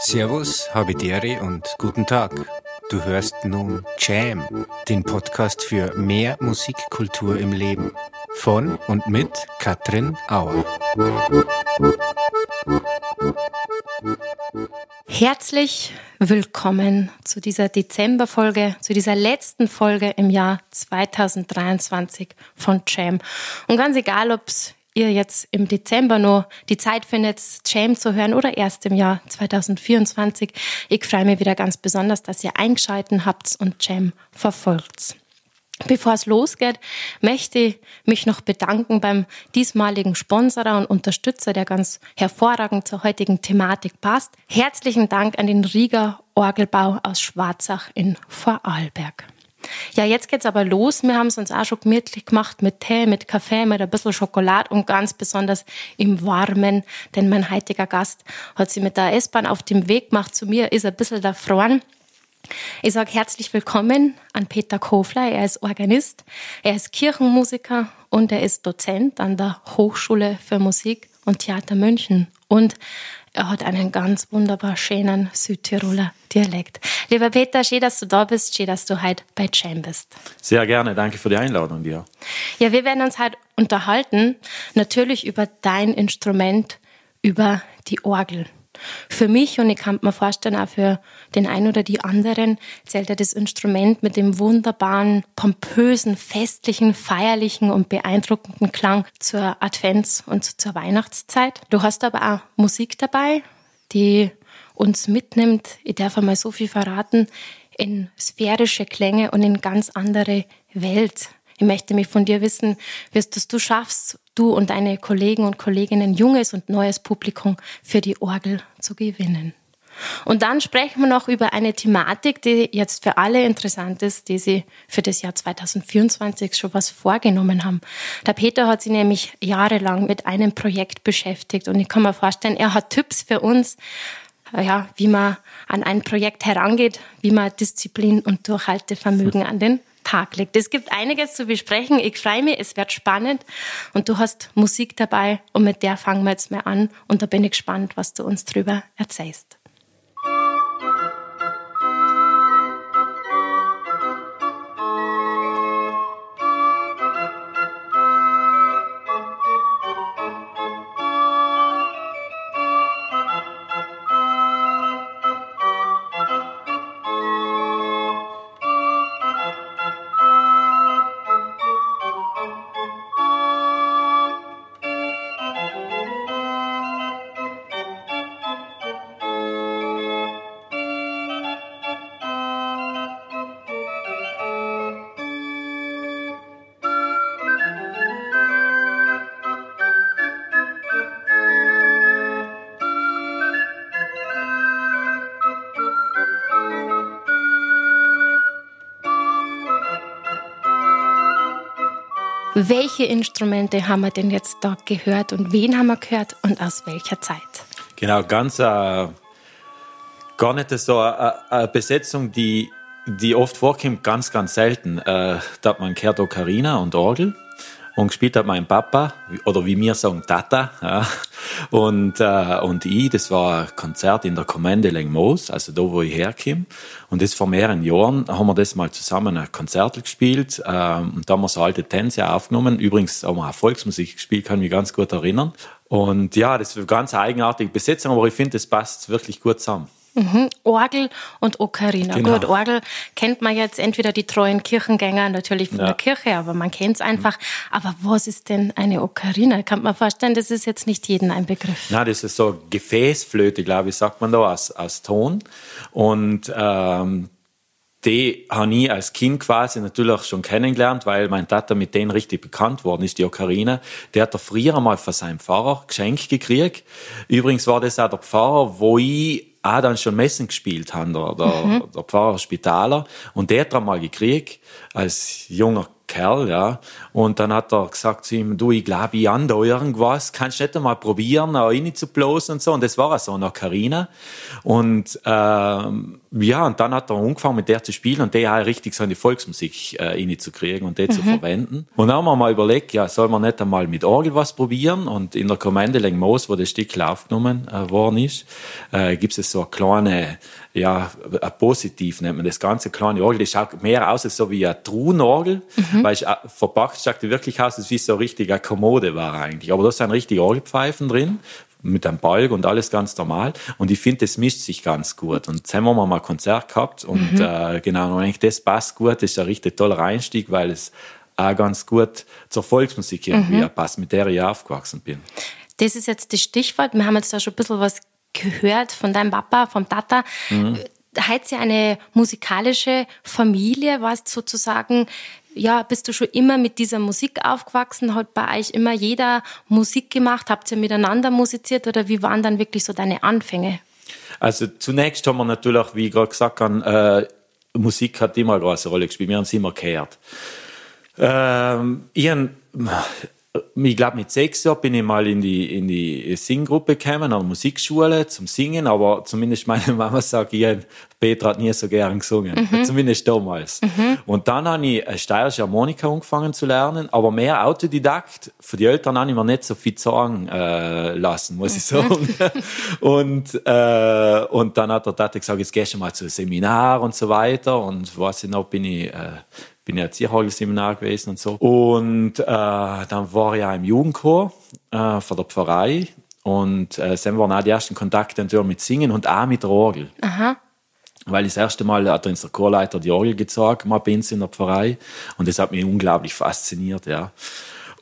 Servus, Habidere und guten Tag. Du hörst nun Jam, den Podcast für mehr Musikkultur im Leben. Von und mit Katrin Auer. Herzlich willkommen zu dieser Dezemberfolge, zu dieser letzten Folge im Jahr 2023 von Jam. Und ganz egal, ob ihr jetzt im Dezember noch die Zeit findet, Jam zu hören oder erst im Jahr 2024. Ich freue mich wieder ganz besonders, dass ihr eingeschalten habt und Jam verfolgt. Bevor es losgeht, möchte ich mich noch bedanken beim diesmaligen Sponsorer und Unterstützer, der ganz hervorragend zur heutigen Thematik passt. Herzlichen Dank an den Rieger Orgelbau aus Schwarzach in Vorarlberg. Ja, jetzt geht's aber los. Wir haben es uns auch schon gemütlich gemacht mit Tee, mit Kaffee, mit ein bisschen Schokolade und ganz besonders im Warmen, denn mein heutiger Gast hat sich mit der S-Bahn auf dem Weg gemacht zu mir, ist ein bisschen da froren. Ich sage herzlich willkommen an Peter Kofler. Er ist Organist, er ist Kirchenmusiker und er ist Dozent an der Hochschule für Musik und Theater München. Und er hat einen ganz wunderbar schönen Südtiroler Dialekt. Lieber Peter, schön, dass du da bist, schön, dass du heute bei Jam bist. Sehr gerne, danke für die Einladung dir. Ja, wir werden uns heute unterhalten, natürlich über dein Instrument, über die Orgel. Für mich und ich kann mir vorstellen, auch für den einen oder die anderen, zählt ja das Instrument mit dem wunderbaren, pompösen, festlichen, feierlichen und beeindruckenden Klang zur Advents- und zur Weihnachtszeit. Du hast aber auch Musik dabei, die uns mitnimmt, ich darf einmal so viel verraten, in sphärische Klänge und in ganz andere Welt. Ich möchte mich von dir wissen, wie es du schaffst, du und deine Kollegen und Kolleginnen junges und neues Publikum für die Orgel zu gewinnen. Und dann sprechen wir noch über eine Thematik, die jetzt für alle interessant ist, die sie für das Jahr 2024 schon was vorgenommen haben. Der Peter hat sich nämlich jahrelang mit einem Projekt beschäftigt und ich kann mir vorstellen, er hat Tipps für uns, ja, wie man an ein Projekt herangeht, wie man Disziplin und Durchhaltevermögen an den Tag legt. Es gibt einiges zu besprechen. Ich freue mich, es wird spannend und du hast Musik dabei und mit der fangen wir jetzt mal an und da bin ich gespannt, was du uns drüber erzählst. Welche Instrumente haben wir denn jetzt da gehört und wen haben wir gehört und aus welcher Zeit? Genau, ganz äh, gar nicht so eine, eine Besetzung, die, die oft vorkommt, ganz, ganz selten. Äh, da hat man gehört Ocarina und Orgel und gespielt hat mein Papa, oder wie wir sagen, Tata, ja. Und, äh, und ich, das war ein Konzert in der Kommende Lengmoos, also da, wo ich herkomme. Und das vor mehreren Jahren haben wir das mal zusammen ein Konzert gespielt, ähm, und da haben wir so alte Tänze aufgenommen. Übrigens haben wir auch Volksmusik gespielt, kann mich ganz gut erinnern. Und ja, das ist eine ganz eigenartige Besetzung, aber ich finde, das passt wirklich gut zusammen. Mhm. Orgel und Ocarina. Genau. Gut, Orgel kennt man jetzt entweder die treuen Kirchengänger natürlich von ja. der Kirche, aber man kennt es einfach. Mhm. Aber was ist denn eine Ocarina? Kann man vorstellen, das ist jetzt nicht jedem ein Begriff. Na, das ist so Gefäßflöte, glaube ich, sagt man da, aus, aus Ton. Und ähm, die habe ich als Kind quasi natürlich auch schon kennengelernt, weil mein Vater mit denen richtig bekannt worden ist, die Ocarina. Der hat er früher einmal von seinem Pfarrer geschenkt gekriegt. Übrigens war das auch der Pfarrer, wo ich auch dann schon Messen gespielt habe, der, der, mhm. der Pfarrer Spitaler. Und der hat er mal gekriegt, als junger Kerl, ja. Und dann hat er gesagt zu ihm, du, ich glaube, ich an da irgendwas, kannst du nicht einmal probieren, auch rein zu bloßen und so. Und das war so eine Karina. Und, ähm, ja, und dann hat er angefangen mit der zu spielen und der auch richtig so in die Volksmusik äh, reinzukriegen und die mhm. zu verwenden. Und dann haben wir mal überlegt, ja, soll man nicht einmal mit Orgel was probieren? Und in der Kommende Lengmoos, wo das Stück aufgenommen äh, worden ist, äh, gibt es so eine kleine, ja, ein positiv nennt man das ganze kleine Orgel. Das schaut mehr aus als so wie eine Truhenorgel, mhm. weil ich, äh, verpackt schaut wirklich aus, als wie so richtig eine Kommode war eigentlich. Aber da sind richtig Orgelpfeifen drin, mit einem Balg und alles ganz normal. Und ich finde, das mischt sich ganz gut. Und jetzt haben wir mal ein Konzert gehabt und mhm. äh, genau, und eigentlich das passt gut. Das ist ein richtig toller Einstieg, weil es auch ganz gut zur Volksmusik irgendwie mhm. passt, mit der ich aufgewachsen bin. Das ist jetzt das Stichwort. Wir haben jetzt da schon ein bisschen was gehört von deinem Papa, vom Tata. Mhm. Seid ihr eine musikalische Familie? Warst sozusagen ja, bist du schon immer mit dieser Musik aufgewachsen? Hat bei euch immer jeder Musik gemacht? Habt ihr miteinander musiziert oder wie waren dann wirklich so deine Anfänge? Also zunächst haben wir natürlich, wie ich gerade gesagt habe, äh, Musik hat immer eine große Rolle gespielt. Wir haben es immer gehört. Ähm, ich ich glaube, mit sechs Jahren bin ich mal in die, in die Singgruppe gekommen, an der Musikschule zum Singen, aber zumindest meine Mama sagt, ich, Petra hat nie so gern gesungen. Mhm. Zumindest damals. Mhm. Und dann habe ich eine steirische Harmonika angefangen zu lernen, aber mehr Autodidakt. Für die Eltern habe ich mir nicht so viel sagen äh, lassen, muss ich mhm. sagen. und, äh, und dann hat der Tate gesagt, jetzt gehst du mal zu einem Seminar und so weiter. Und weiß ich noch, bin ich, äh, bin ja Erzieherhagel-Seminar gewesen und so. Und äh, dann war ich auch im Jugendchor äh, von der Pfarrei. Und äh, dann waren auch die ersten Kontakte mit Singen und auch mit der Orgel. Aha. Weil ich das erste Mal hat uns der Chorleiter die Orgel gezeigt, mal bei uns in der Pfarrei. Und das hat mich unglaublich fasziniert, ja.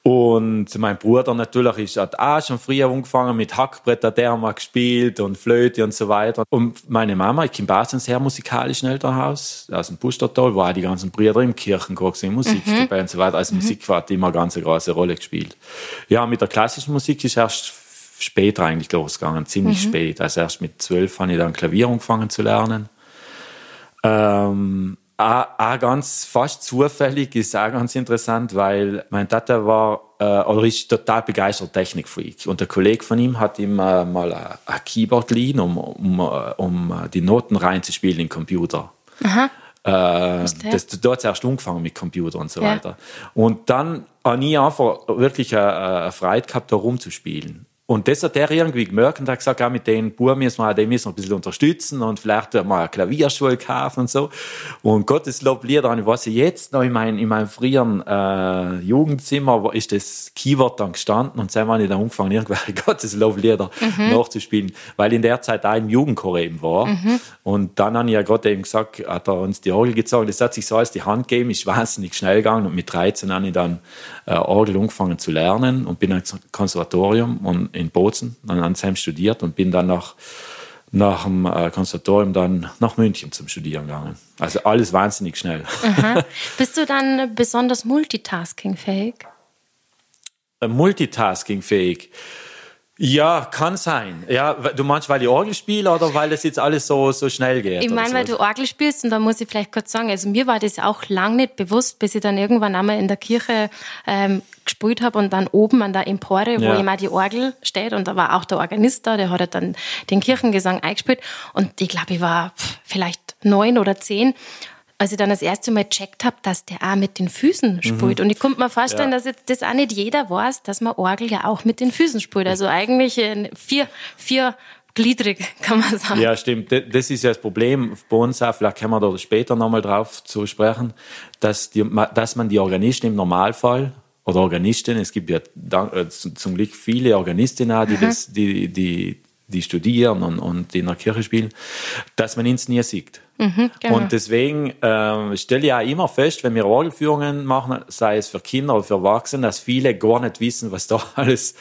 Und mein Bruder natürlich ist, hat auch schon früher angefangen mit Hackbretter, der wir gespielt und Flöte und so weiter. Und meine Mama, ich komme aus einem sehr musikalischen Elternhaus, aus dem Pustertal, wo auch die ganzen Brüder im Kirchenchor sind, Musik mhm. dabei und so weiter. Also mhm. Musik hat immer eine ganz große Rolle gespielt. Ja, mit der klassischen Musik ist erst später eigentlich losgegangen, ziemlich mhm. spät. Also erst mit zwölf habe ich dann Klavier angefangen zu lernen. Ähm, auch, ganz fast zufällig ist auch ganz interessant, weil mein Tata war äh, oder ist total begeistert Technikfreak und der Kollege von ihm hat ihm äh, mal ein Keyboard liehen, um, um, äh, um die Noten reinzuspielen im Computer. Aha. Äh, das, da hat es erst angefangen mit Computer und so ja. weiter. Und dann habe ich einfach wirklich eine, eine Freude gehabt, da rumzuspielen. Und das hat er irgendwie gemerkt und hat gesagt, ja, mit den Buben müssen wir, den müssen wir ein bisschen unterstützen und vielleicht mal eine Klavierschule kaufen und so. Und Gottes Lob Lieder, was ich jetzt noch in, mein, in meinem früheren äh, Jugendzimmer ist das Keyword dann gestanden und dann habe ich dann angefangen, irgendwelche Gottes Lob Lieder mhm. nachzuspielen, weil in der Zeit auch im Jugendchor eben war. Mhm. Und dann habe ich ja gerade eben gesagt, hat er uns die Orgel gezogen, das hat sich so als die Hand gegeben, ist wahnsinnig schnell gegangen und mit 13 habe ich dann äh, Orgel angefangen zu lernen und bin ins Konservatorium und in Bozen, an Ansheim studiert und bin dann nach, nach dem äh, Konservatorium dann nach München zum Studieren gegangen. Also alles wahnsinnig schnell. Aha. Bist du dann besonders multitaskingfähig? Äh, multitaskingfähig. Ja, kann sein. Ja, du meinst, weil ich Orgel spiele oder weil das jetzt alles so, so schnell geht? Ich meine, weil du Orgel spielst und da muss ich vielleicht kurz sagen, also mir war das auch lang nicht bewusst, bis ich dann irgendwann einmal in der Kirche ähm, gespielt habe und dann oben an der Empore, wo ja. immer die Orgel steht und da war auch der Organist da, der hat dann den Kirchengesang eingespielt und ich glaube, ich war vielleicht neun oder zehn als ich dann das erste Mal gecheckt habe, dass der auch mit den Füßen mhm. spielt. Mhm. Und ich konnte mir vorstellen, ja. dass jetzt das auch nicht jeder weiß, dass man Orgel ja auch mit den Füßen spielt. Also eigentlich vier, vier gliedrig, kann man sagen. Ja, stimmt. Das ist ja das Problem bei uns auch, vielleicht kommen wir da später nochmal drauf zu sprechen, dass, die, dass man die Organisten im Normalfall oder Organistinnen, es gibt ja äh, zum Glück viele Organistinnen, die, das, die, die, die studieren und, und in der Kirche spielen, dass man ins nie sieht. Mhm, genau. Und deswegen äh, stelle ich auch immer fest, wenn wir Orgelführungen machen, sei es für Kinder oder für Erwachsene, dass viele gar nicht wissen, was da alles,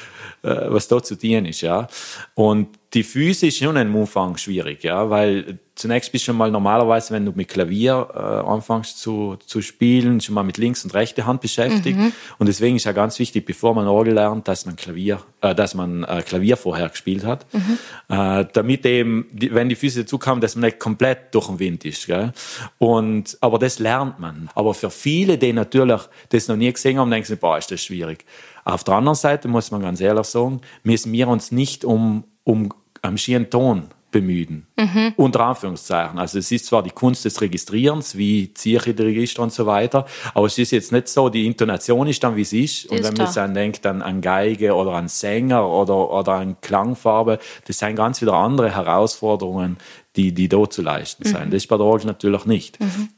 äh, was da zu tun ist, ja. Und die Füße ist schon im Umfang schwierig, ja, weil zunächst bist du schon mal normalerweise, wenn du mit Klavier äh, anfängst zu, zu spielen, schon mal mit links und rechter Hand beschäftigt. Mhm. Und deswegen ist ja ganz wichtig, bevor man Orgel lernt, dass man Klavier, äh, dass man äh, Klavier vorher gespielt hat, mhm. äh, damit eben, die, wenn die Füße dazu kommen, dass man nicht komplett durch den Wind ist. Gell? Und aber das lernt man. Aber für viele, die natürlich das noch nie gesehen haben, denken sie, boah, ist das schwierig. Auf der anderen Seite muss man ganz ehrlich sagen, müssen wir uns nicht um um am schieren Ton bemühen. Mhm. Unter Anführungszeichen. Also es ist zwar die Kunst des Registrierens, wie ziehe ich die Register und so weiter, aber es ist jetzt nicht so, die Intonation ist dann, wie es ist. Und wenn man jetzt dann denkt an, an Geige oder an Sänger oder, oder an Klangfarbe, das sind ganz wieder andere Herausforderungen, die, die da zu leisten mhm. sind. Das ist bei der Orgel natürlich nicht. Mhm.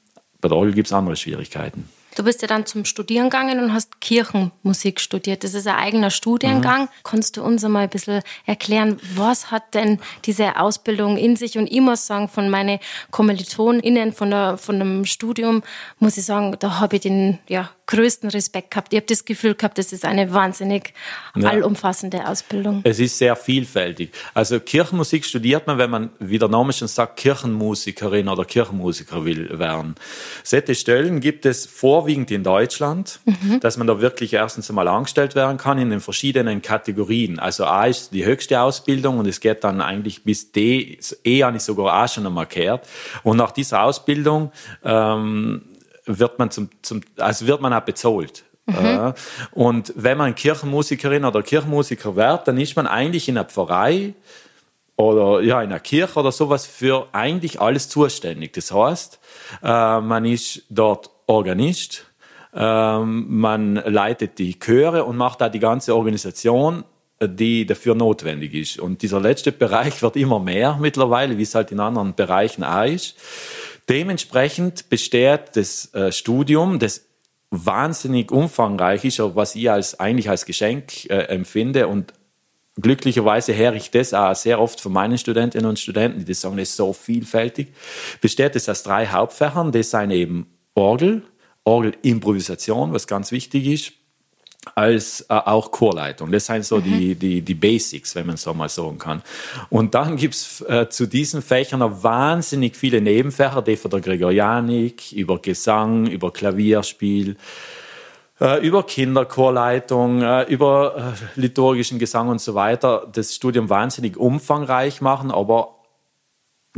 Bei der Orgel gibt es andere Schwierigkeiten. Du bist ja dann zum Studieren gegangen und hast Kirchenmusik studiert. Das ist ein eigener Studiengang. Mhm. Kannst du uns einmal ein bisschen erklären, was hat denn diese Ausbildung in sich? Und ich muss sagen, von meinen KommilitonInnen von, der, von dem Studium, muss ich sagen, da habe ich den ja, größten Respekt gehabt. Ich habe das Gefühl gehabt, das ist eine wahnsinnig ja. allumfassende Ausbildung. Es ist sehr vielfältig. Also Kirchenmusik studiert man, wenn man, wie der Name schon sagt, Kirchenmusikerin oder Kirchenmusiker will werden. Solche Stellen gibt es vorwiegend in Deutschland, mhm. dass man da wirklich erstens einmal angestellt werden kann in den verschiedenen Kategorien. Also A ist die höchste Ausbildung und es geht dann eigentlich bis D, E habe ich sogar auch schon einmal gehört. Und nach dieser Ausbildung ähm, wird man zum, zum also wird man auch bezahlt. Mhm. und wenn man Kirchenmusikerin oder Kirchenmusiker wird, dann ist man eigentlich in einer Pfarrei oder ja, in einer Kirche oder sowas für eigentlich alles zuständig. Das heißt, äh, man ist dort Organist, ähm, man leitet die Chöre und macht da die ganze Organisation die dafür notwendig ist. Und dieser letzte Bereich wird immer mehr mittlerweile, wie es halt in anderen Bereichen auch ist. Dementsprechend besteht das äh, Studium, das wahnsinnig umfangreich ist, was ich als, eigentlich als Geschenk äh, empfinde. Und glücklicherweise höre ich das auch sehr oft von meinen Studentinnen und Studenten, die sagen, es ist so vielfältig, besteht es aus drei Hauptfächern. Das sind eben Orgel, Orgelimprovisation, was ganz wichtig ist, als äh, auch Chorleitung. Das sind so mhm. die, die, die Basics, wenn man so mal sagen kann. Und dann gibt's äh, zu diesen Fächern noch wahnsinnig viele Nebenfächer, die von der Gregorianik, über Gesang, über Klavierspiel, äh, über Kinderchorleitung, äh, über äh, liturgischen Gesang und so weiter das Studium wahnsinnig umfangreich machen, aber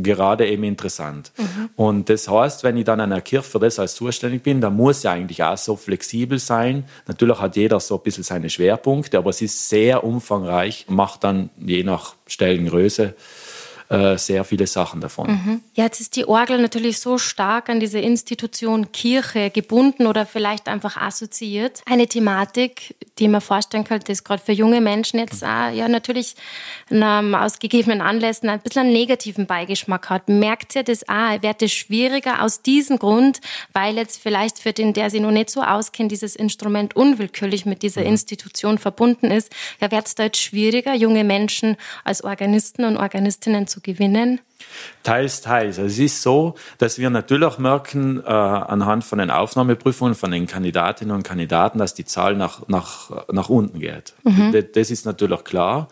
gerade eben interessant. Mhm. Und das heißt, wenn ich dann an einer Kirche für das als zuständig bin, dann muss ja eigentlich auch so flexibel sein. Natürlich hat jeder so ein bisschen seine Schwerpunkte, aber es ist sehr umfangreich, macht dann je nach Stellengröße äh, sehr viele Sachen davon. Mhm. Ja, jetzt ist die Orgel natürlich so stark an diese Institution Kirche gebunden oder vielleicht einfach assoziiert. Eine Thematik, die man vorstellen könnte, ist gerade für junge Menschen jetzt auch, ja natürlich ähm, aus gegebenen Anlässen ein bisschen einen negativen Beigeschmack hat. Merkt ihr das auch? Wird es schwieriger aus diesem Grund, weil jetzt vielleicht für den, der sich noch nicht so auskennt, dieses Instrument unwillkürlich mit dieser mhm. Institution verbunden ist, ja, wird es da jetzt schwieriger, junge Menschen als Organisten und Organistinnen zu gewinnen? Teils, teils. Also es ist so, dass wir natürlich merken, äh, anhand von den Aufnahmeprüfungen von den Kandidatinnen und Kandidaten, dass die Zahl nach, nach, nach unten geht. Mhm. Das, das ist natürlich klar.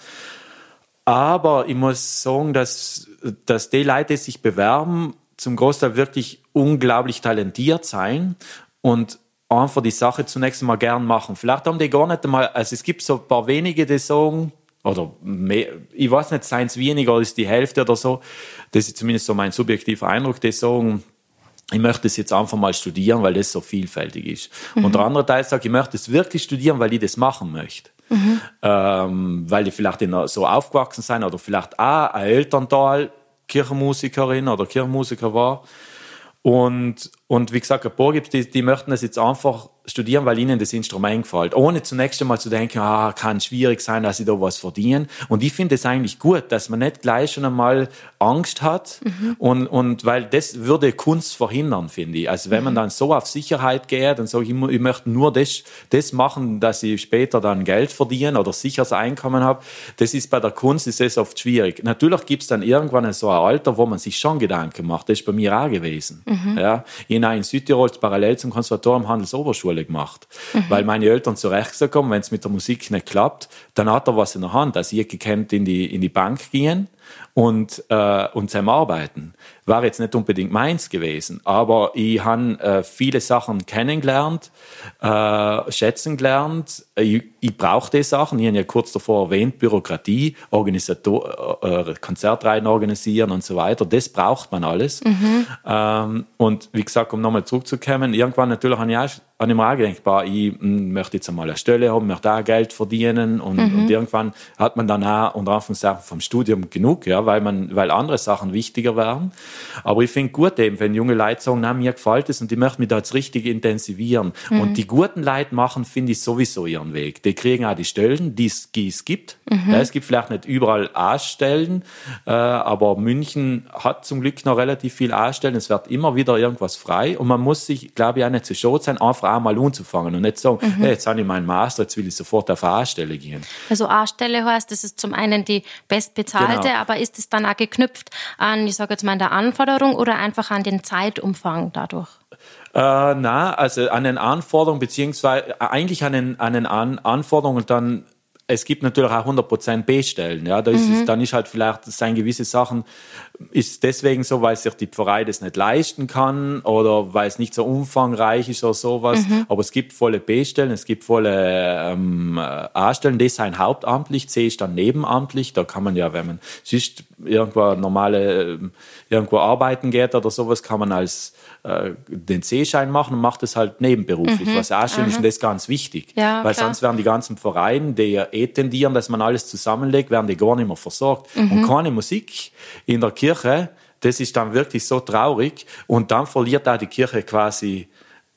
Aber ich muss sagen, dass, dass die Leute, die sich bewerben, zum Großteil wirklich unglaublich talentiert sein und einfach die Sache zunächst einmal gern machen. Vielleicht haben die gar nicht einmal, also es gibt so ein paar wenige, die sagen, oder mehr, ich weiß nicht, seien es weniger als die Hälfte oder so. Das ist zumindest so mein subjektiver Eindruck, die sagen, ich möchte es jetzt einfach mal studieren, weil das so vielfältig ist. Mhm. Und der andere Teil sagt, ich möchte es wirklich studieren, weil ich das machen möchte. Mhm. Ähm, weil ich vielleicht in, so aufgewachsen sein oder vielleicht auch ein Elternteil Kirchenmusikerin oder Kirchenmusiker war. Und, und wie gesagt, ein paar gibt die, die möchten das jetzt einfach studieren, weil ihnen das Instrument gefällt, ohne zunächst einmal zu denken, ah, kann schwierig sein, dass sie da was verdienen. Und ich finde es eigentlich gut, dass man nicht gleich schon einmal Angst hat mhm. und, und weil das würde Kunst verhindern, finde ich. Also wenn man mhm. dann so auf Sicherheit geht und sagt, ich, ich möchte nur das, das machen, dass ich später dann Geld verdiene oder sicheres Einkommen habe, das ist bei der Kunst ist das oft schwierig. Natürlich gibt es dann irgendwann so ein Alter, wo man sich schon Gedanken macht. Das ist bei mir auch gewesen. Mhm. Ja, ich in Südtirol parallel zum Konservatorium Handelsoberschule Schule gemacht. Mhm. Weil meine Eltern zurecht gesagt haben, wenn es mit der Musik nicht klappt, dann hat er was in der Hand. Also ich gekannt in die, in die Bank gehen und, äh, und zusammen arbeiten. War jetzt nicht unbedingt meins gewesen, aber ich habe äh, viele Sachen kennengelernt, äh, schätzen gelernt. Ich, ich brauche die Sachen. Ich habe ja kurz davor erwähnt, Bürokratie, Organisator, äh, Konzertreihen organisieren und so weiter. Das braucht man alles. Mhm. Ähm, und wie gesagt, um nochmal zurückzukommen, irgendwann natürlich habe ich auch mir auch gedacht, bah, ich hm, möchte jetzt einmal eine Stelle haben, möchte auch Geld verdienen und, mhm. und irgendwann hat man dann auch unter Anführungszeichen vom Studium genug, ja, ja, weil man, weil andere Sachen wichtiger werden. Aber ich finde gut eben, wenn junge Leute sagen, na, mir gefällt es und die möchten mich da jetzt richtig intensivieren. Mhm. Und die guten Leute machen, finde ich, sowieso ihren Weg. Die kriegen auch die Stellen, die es, gibt. Mhm. Ja, es gibt vielleicht nicht überall A-Stellen, äh, aber München hat zum Glück noch relativ viel A-Stellen. Es wird immer wieder irgendwas frei und man muss sich, glaube ich, auch nicht zu schade sein, einfach einmal anzufangen und nicht sagen, mhm. hey, jetzt habe ich meinen Master, jetzt will ich sofort auf A-Stelle gehen. Also A-Stelle heißt, das ist zum einen die bestbezahlte, genau. aber ist es dann auch geknüpft an, ich sage jetzt mal, an der Anforderung oder einfach an den Zeitumfang dadurch? Äh, na, also an den Anforderungen, beziehungsweise äh, eigentlich an den, an den an Anforderungen dann es gibt natürlich auch 100% B-Stellen. Ja, da ist mhm. es, dann ist halt vielleicht sein gewisse Sachen ist deswegen so, weil sich die Pfarrei das nicht leisten kann oder weil es nicht so umfangreich ist oder sowas. Mhm. Aber es gibt volle B-Stellen, es gibt volle ähm, A-Stellen. Das sind hauptamtlich, C ist dann nebenamtlich. Da kann man ja, wenn man sonst irgendwo normale äh, irgendwo arbeiten geht oder sowas, kann man als äh, den C-Schein machen und macht es halt nebenberuflich, mhm. was auch schön ist und das ist ganz wichtig. Ja, weil klar. sonst werden die ganzen Vereine, die ja eh tendieren, dass man alles zusammenlegt, werden die gar nicht mehr versorgt. Mhm. Und keine Musik in der Kirche, das ist dann wirklich so traurig und dann verliert auch die Kirche quasi,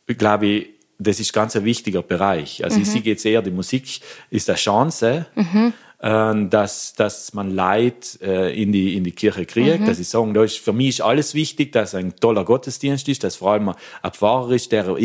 glaube ich, das ist ganz ein wichtiger Bereich. Also mhm. ich sehe jetzt eher, die Musik ist eine Chance, mhm. äh, dass, dass man Leid äh, in, die, in die Kirche kriegt. Mhm. Dass ich sagen, da ist, für mich ist alles wichtig, dass ein toller Gottesdienst ist, dass vor allem ein Pfarrer ist, der,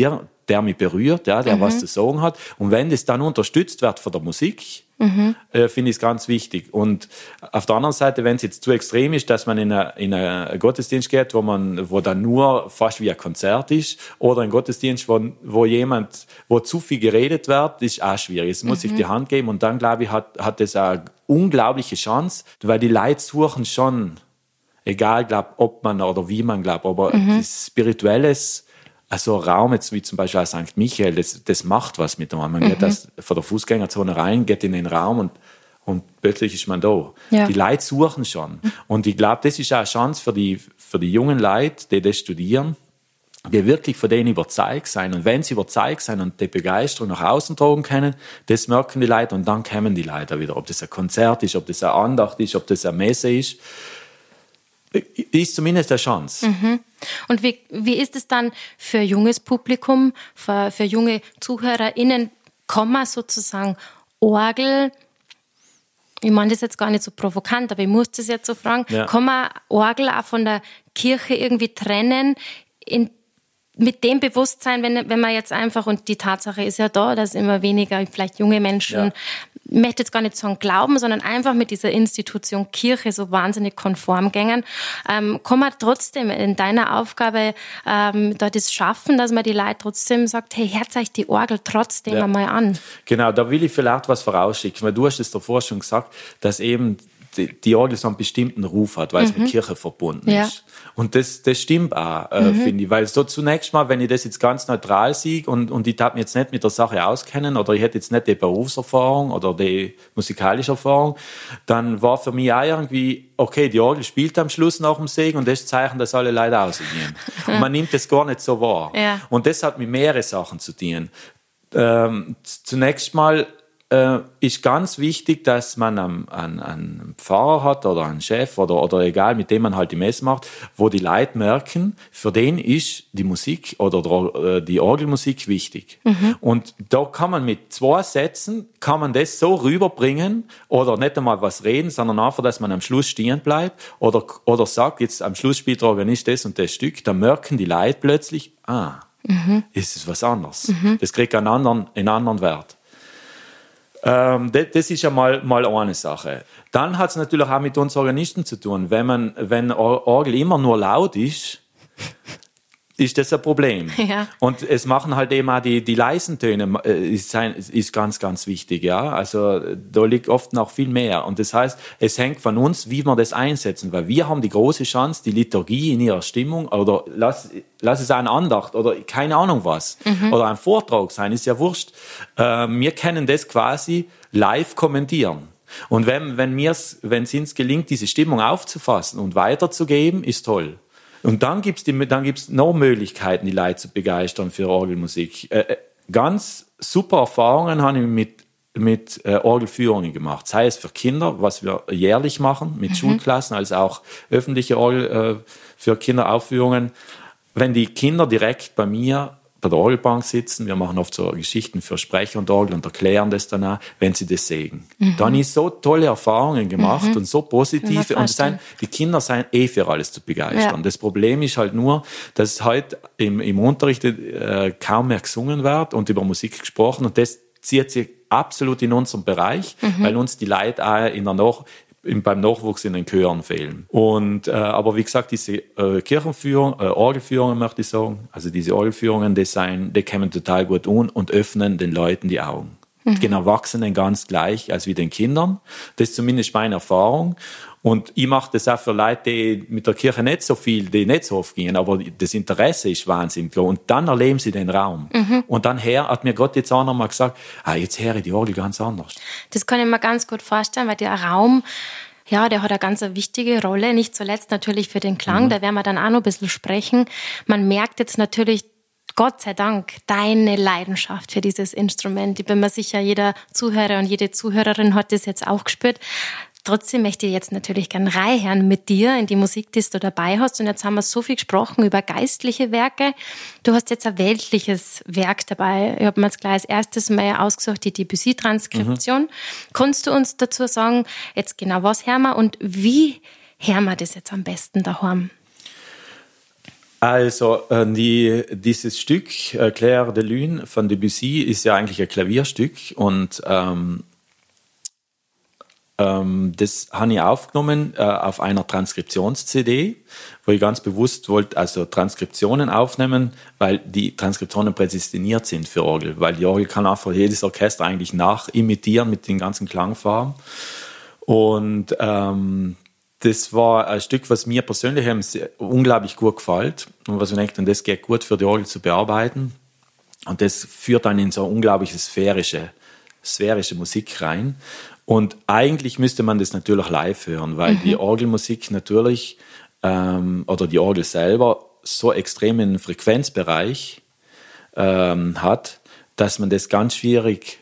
der mich berührt, ja, der mhm. was zu sagen hat. Und wenn das dann unterstützt wird von der Musik, mhm. äh, finde ich es ganz wichtig. Und auf der anderen Seite, wenn es jetzt zu extrem ist, dass man in einen Gottesdienst geht, wo man, wo dann nur fast wie ein Konzert ist, oder ein Gottesdienst, wo, wo jemand, wo zu viel geredet wird, ist auch schwierig. Es muss mhm. sich die Hand geben und dann, glaube ich, hat, hat das eine unglaubliche Chance, weil die Leute suchen schon, egal, glaub, ob man oder wie man glaubt, aber mhm. das Spirituelles, also Raum jetzt wie zum Beispiel St. Michael, das, das macht was mit einem. Man mhm. geht das von der Fußgängerzone rein, geht in den Raum und, und plötzlich ist man da. Ja. Die Leute suchen schon. Und ich glaube, das ist auch eine Chance für die, für die jungen Leute, die das studieren, die wirklich von denen überzeugt sein. Und wenn sie überzeugt sein und die Begeisterung nach außen tragen können, das merken die Leute und dann kommen die Leute wieder. Ob das ein Konzert ist, ob das eine Andacht ist, ob das eine Messe ist ist zumindest eine Chance. Mhm. Und wie, wie ist es dann für junges Publikum, für, für junge ZuhörerInnen, kann man sozusagen Orgel, ich meine das jetzt gar nicht so provokant, aber ich muss das jetzt so fragen, ja. kann man Orgel auch von der Kirche irgendwie trennen, in, mit dem Bewusstsein, wenn, wenn man jetzt einfach, und die Tatsache ist ja da, dass immer weniger vielleicht junge Menschen möchte jetzt gar nicht sagen glauben, sondern einfach mit dieser Institution Kirche so wahnsinnig konform gängen, ähm, kann man trotzdem in deiner Aufgabe ähm, dort das schaffen, dass man die Leute trotzdem sagt, hey, hört euch die Orgel trotzdem ja. einmal an. Genau, da will ich vielleicht was vorausschicken, weil du hast es davor schon gesagt, dass eben die, die Orgel so einen bestimmten Ruf hat, weil es mit mhm. Kirche verbunden ja. ist. Und das, das stimmt auch, äh, mhm. finde ich. Weil so zunächst mal, wenn ich das jetzt ganz neutral sehe und, und ich darf mich jetzt nicht mit der Sache auskennen oder ich hätte jetzt nicht die Berufserfahrung oder die musikalische Erfahrung, dann war für mich auch irgendwie, okay, die Orgel spielt am Schluss nach dem Segen und das Zeichen, dass alle Leute ausgehen. und man nimmt das gar nicht so wahr. Ja. Und das hat mit mehrere Sachen zu tun. Ähm, zunächst mal äh, ist ganz wichtig, dass man einen, einen, einen Pfarrer hat oder einen Chef oder, oder egal, mit dem man halt die Messe macht, wo die Leute merken, für den ist die Musik oder äh, die Orgelmusik wichtig. Mhm. Und da kann man mit zwei Sätzen, kann man das so rüberbringen oder nicht einmal was reden, sondern einfach, dass man am Schluss stehen bleibt oder, oder sagt, jetzt am Schluss spielt der Organist das und das Stück, dann merken die Leute plötzlich, ah, mhm. ist es was anderes. Mhm. Das kriegt einen anderen, einen anderen Wert. Ähm, das, das, ist ja mal, mal eine Sache. Dann hat es natürlich auch mit uns Organisten zu tun. Wenn, man, wenn Orgel immer nur laut ist, ist das ein Problem. Ja. Und es machen halt eben auch die, die leisen Töne, äh, ist, ist ganz, ganz wichtig, ja. Also da liegt oft noch viel mehr. Und das heißt, es hängt von uns, wie wir das einsetzen, weil wir haben die große Chance, die Liturgie in ihrer Stimmung, oder lass, lass es eine Andacht oder keine Ahnung was, mhm. oder ein Vortrag sein, ist ja wurscht. Äh, wir können das quasi live kommentieren. Und wenn, wenn mir's, wenn es uns gelingt, diese Stimmung aufzufassen und weiterzugeben, ist toll. Und dann gibt es dann gibt's noch Möglichkeiten, die Leute zu begeistern für Orgelmusik. Äh, äh, ganz super Erfahrungen habe ich mit mit äh, Orgelführungen gemacht, sei es für Kinder, was wir jährlich machen mit mhm. Schulklassen, als auch öffentliche Orgel äh, für Kinderaufführungen. Wenn die Kinder direkt bei mir bei der Orgelbank sitzen, wir machen oft so Geschichten für Sprecher und Orgel und erklären das dann auch, wenn sie das sehen. Mhm. Dann ist so tolle Erfahrungen gemacht mhm. und so positive und sein, die Kinder sind eh für alles zu begeistern. Ja. Das Problem ist halt nur, dass heute im, im Unterricht äh, kaum mehr gesungen wird und über Musik gesprochen und das zieht sich absolut in unserem Bereich, mhm. weil uns die Leute auch in der Nach beim Nachwuchs in den Chören fehlen. Und, äh, aber wie gesagt, diese äh, Kirchenführung, äh, Orgelführungen möchte ich sagen, also diese Orgelführungen, die, sein, die kommen total gut an und öffnen den Leuten die Augen. Mhm. Den Erwachsenen ganz gleich als wie den Kindern. Das ist zumindest meine Erfahrung. Und ich mache das auch für Leute, die mit der Kirche nicht so viel, die nicht so oft gehen, aber das Interesse ist wahnsinnig klar. Und dann erleben sie den Raum. Mhm. Und dann her hat mir Gott jetzt auch nochmal gesagt, ah, jetzt höre ich die Orgel ganz anders. Das kann ich mir ganz gut vorstellen, weil der Raum, ja, der hat eine ganz wichtige Rolle, nicht zuletzt natürlich für den Klang, mhm. da werden wir dann auch noch ein bisschen sprechen. Man merkt jetzt natürlich, Gott sei Dank deine Leidenschaft für dieses Instrument. Ich bin mir sicher, jeder Zuhörer und jede Zuhörerin hat das jetzt auch gespürt. Trotzdem möchte ich jetzt natürlich gern reinhören mit dir in die Musik, die du dabei hast. Und jetzt haben wir so viel gesprochen über geistliche Werke. Du hast jetzt ein weltliches Werk dabei. Ich habe mir jetzt gleich als erstes mal ausgesucht, die Debussy-Transkription. Mhm. Kannst du uns dazu sagen, jetzt genau was hören wir und wie hören wir das jetzt am besten daheim? Also äh, die, dieses Stück äh, Claire de Lune von Debussy ist ja eigentlich ein Klavierstück und ähm, ähm, das habe ich aufgenommen äh, auf einer Transkriptions-CD, wo ich ganz bewusst wollte, also Transkriptionen aufnehmen, weil die Transkriptionen prädestiniert sind für Orgel, weil die Orgel kann einfach jedes Orchester eigentlich nachimitieren mit den ganzen Klangfarben. Und ähm, das war ein Stück, was mir persönlich unglaublich gut gefällt und was ich denke, das geht gut für die Orgel zu bearbeiten. Und das führt dann in so eine unglaubliche sphärische, sphärische Musik rein. Und eigentlich müsste man das natürlich live hören, weil mhm. die Orgelmusik natürlich ähm, oder die Orgel selber so extrem einen Frequenzbereich ähm, hat, dass man das ganz schwierig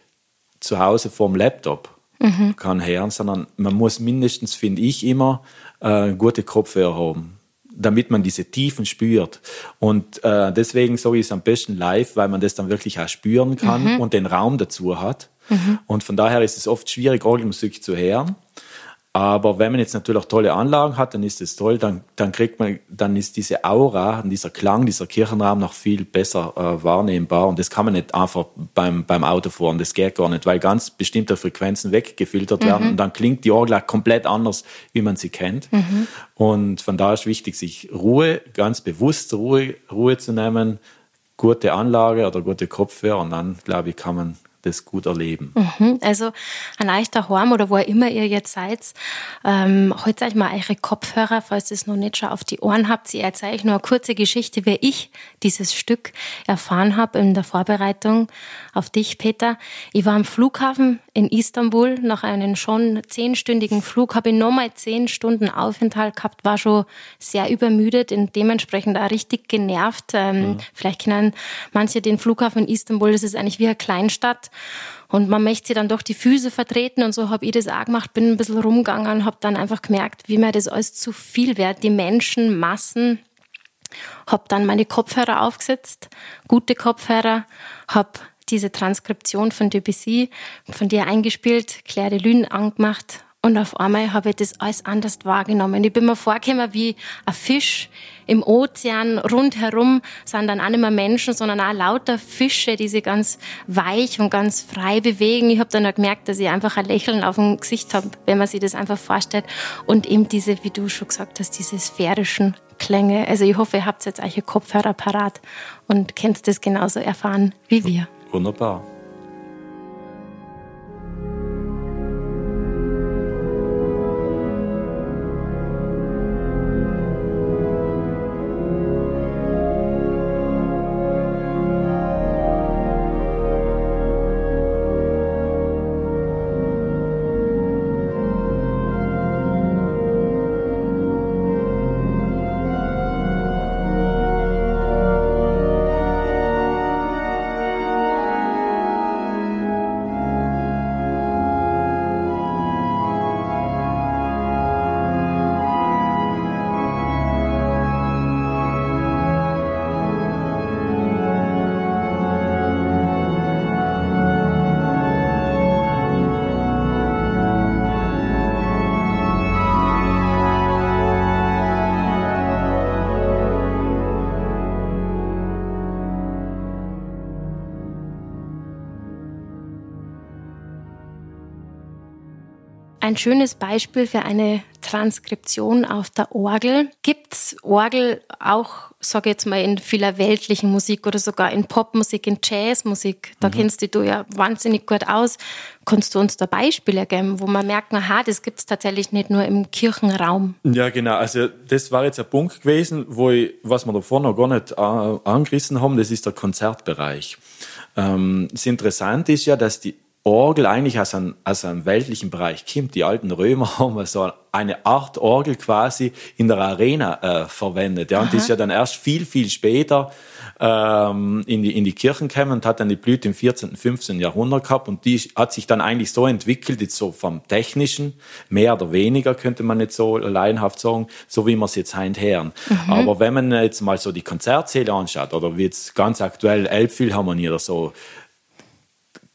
zu Hause vorm Laptop mhm. kann hören, sondern man muss mindestens, finde ich immer, äh, gute Kopfhörer haben, damit man diese Tiefen spürt. Und äh, deswegen so ist es am besten live, weil man das dann wirklich auch spüren kann mhm. und den Raum dazu hat. Mhm. Und von daher ist es oft schwierig, Orgelmusik zu hören. Aber wenn man jetzt natürlich auch tolle Anlagen hat, dann ist es toll, dann, dann kriegt man, dann ist diese Aura, dieser Klang, dieser Kirchenraum noch viel besser äh, wahrnehmbar. Und das kann man nicht einfach beim, beim Autofahren, das geht gar nicht, weil ganz bestimmte Frequenzen weggefiltert mhm. werden und dann klingt die Orgel komplett anders, wie man sie kennt. Mhm. Und von daher ist wichtig, sich Ruhe, ganz bewusst Ruhe, Ruhe zu nehmen, gute Anlage oder gute Kopfhörer und dann, glaube ich, kann man das gut erleben. Mhm, also ein leichter Horm oder wo immer ihr jetzt seid, ähm, holt euch mal eure Kopfhörer, falls ihr es noch nicht schon auf die Ohren habt. Ich erzähle euch nur eine kurze Geschichte, wie ich dieses Stück erfahren habe in der Vorbereitung auf dich, Peter. Ich war am Flughafen in Istanbul. Nach einem schon zehnstündigen Flug habe ich nochmal zehn Stunden Aufenthalt gehabt, war schon sehr übermüdet und dementsprechend auch richtig genervt. Ähm, mhm. Vielleicht kennen manche den Flughafen in Istanbul, das ist eigentlich wie eine Kleinstadt. Und man möchte sie dann doch die Füße vertreten und so habe ich das auch gemacht, bin ein bisschen rumgegangen, habe dann einfach gemerkt, wie mir das alles zu viel wird. Die Menschen, Massen, habe dann meine Kopfhörer aufgesetzt, gute Kopfhörer, habe diese Transkription von Debussy von dir eingespielt, Claire de Lune angemacht und auf einmal habe ich das alles anders wahrgenommen. Ich bin mir vorgekommen wie ein Fisch im Ozean. Rundherum sind dann auch nicht mehr Menschen, sondern auch lauter Fische, die sich ganz weich und ganz frei bewegen. Ich habe dann auch gemerkt, dass ich einfach ein Lächeln auf dem Gesicht habe, wenn man sich das einfach vorstellt. Und eben diese, wie du schon gesagt hast, diese sphärischen Klänge. Also ich hoffe, ihr habt jetzt eure Kopfhörer parat und könnt das genauso erfahren wie wir. Wunderbar. Ein schönes Beispiel für eine Transkription auf der Orgel. Gibt's Orgel auch, sage jetzt mal, in vieler weltlichen Musik oder sogar in Popmusik, in Jazzmusik? Da mhm. kennst du ja wahnsinnig gut aus. Kannst du uns da Beispiele geben, wo man merkt, aha, das gibt's tatsächlich nicht nur im Kirchenraum? Ja, genau. Also das war jetzt ein Punkt gewesen, wo ich, was wir davor noch gar nicht angerissen haben, das ist der Konzertbereich. Ähm, das Interessante ist ja, dass die Orgel eigentlich aus einem, aus einem weltlichen Bereich kommt. Die alten Römer haben so eine Art Orgel quasi in der Arena äh, verwendet. Ja, und die ist ja dann erst viel, viel später ähm, in, die, in die Kirchen gekommen und hat dann die Blüte im 14., 15. Jahrhundert gehabt. Und die hat sich dann eigentlich so entwickelt, jetzt so vom Technischen, mehr oder weniger könnte man nicht so laienhaft sagen, so wie man es jetzt heint hören. Mhm. Aber wenn man jetzt mal so die Konzertsäle anschaut oder wie jetzt ganz aktuell Elbphilharmonie oder so,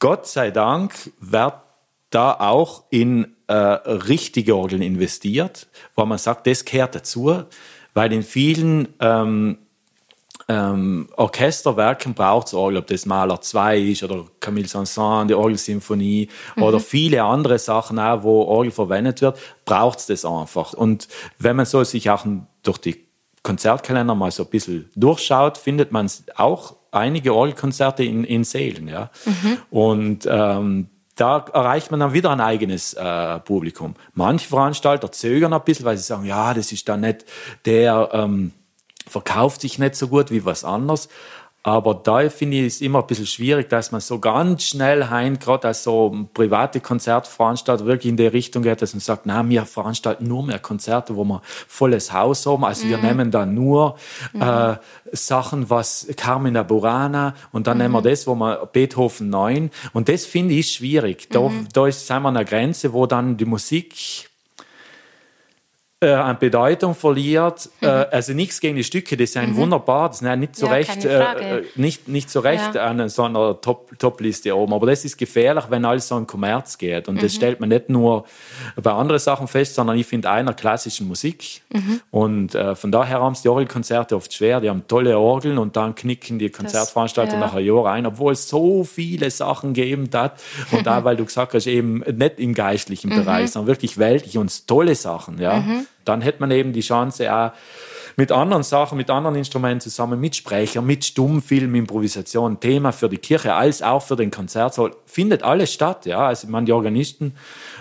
Gott sei Dank wird da auch in äh, richtige Orgeln investiert, wo man sagt, das gehört dazu, weil in vielen ähm, ähm, Orchesterwerken braucht es Orgel, ob das Maler 2 ist oder Camille Saint-Saëns, die Orgelsymphonie mhm. oder viele andere Sachen auch, wo Orgel verwendet wird, braucht es das einfach. Und wenn man so sich auch durch die Konzertkalender mal so ein bisschen durchschaut, findet man auch einige Orgelkonzerte in, in Sälen. Ja? Mhm. Und ähm, da erreicht man dann wieder ein eigenes äh, Publikum. Manche Veranstalter zögern ein bisschen, weil sie sagen, ja, das ist dann nicht der ähm, verkauft sich nicht so gut wie was anderes. Aber da finde ich es immer ein bisschen schwierig, dass man so ganz schnell hein, gerade als so private Konzertveranstalter wirklich in die Richtung geht, dass man sagt, na, wir veranstalten nur mehr Konzerte, wo wir volles Haus haben. Also mhm. wir nehmen dann nur mhm. äh, Sachen, was Carmina Burana und dann mhm. nehmen wir das, wo wir Beethoven 9. Und das finde ich schwierig. Da, mhm. da ist, sind wir an einer Grenze, wo dann die Musik äh, an Bedeutung verliert. Mhm. Äh, also nichts gegen die Stücke, die sind mhm. wunderbar, das sind nicht so ja, recht, äh, äh, nicht, nicht so recht ja. an so einer Top, Top-Liste oben. Aber das ist gefährlich, wenn alles so in Kommerz geht. Und mhm. das stellt man nicht nur bei anderen Sachen fest, sondern ich finde einer klassischen Musik. Mhm. Und äh, von daher haben es die Orgelkonzerte oft schwer. Die haben tolle Orgeln und dann knicken die Konzertveranstalter ja. nach einem Jahr ein, obwohl es so viele Sachen gegeben hat. Und da, weil du gesagt hast, eben nicht im geistlichen mhm. Bereich, sondern wirklich weltlich und tolle Sachen. Ja. Dann hätte man eben die Chance auch mit anderen Sachen, mit anderen Instrumenten zusammen, mit Sprecher, mit Stummfilm, Improvisation, Thema für die Kirche als auch für den Konzertsaal, findet alles statt. Ja, also man, die Organisten,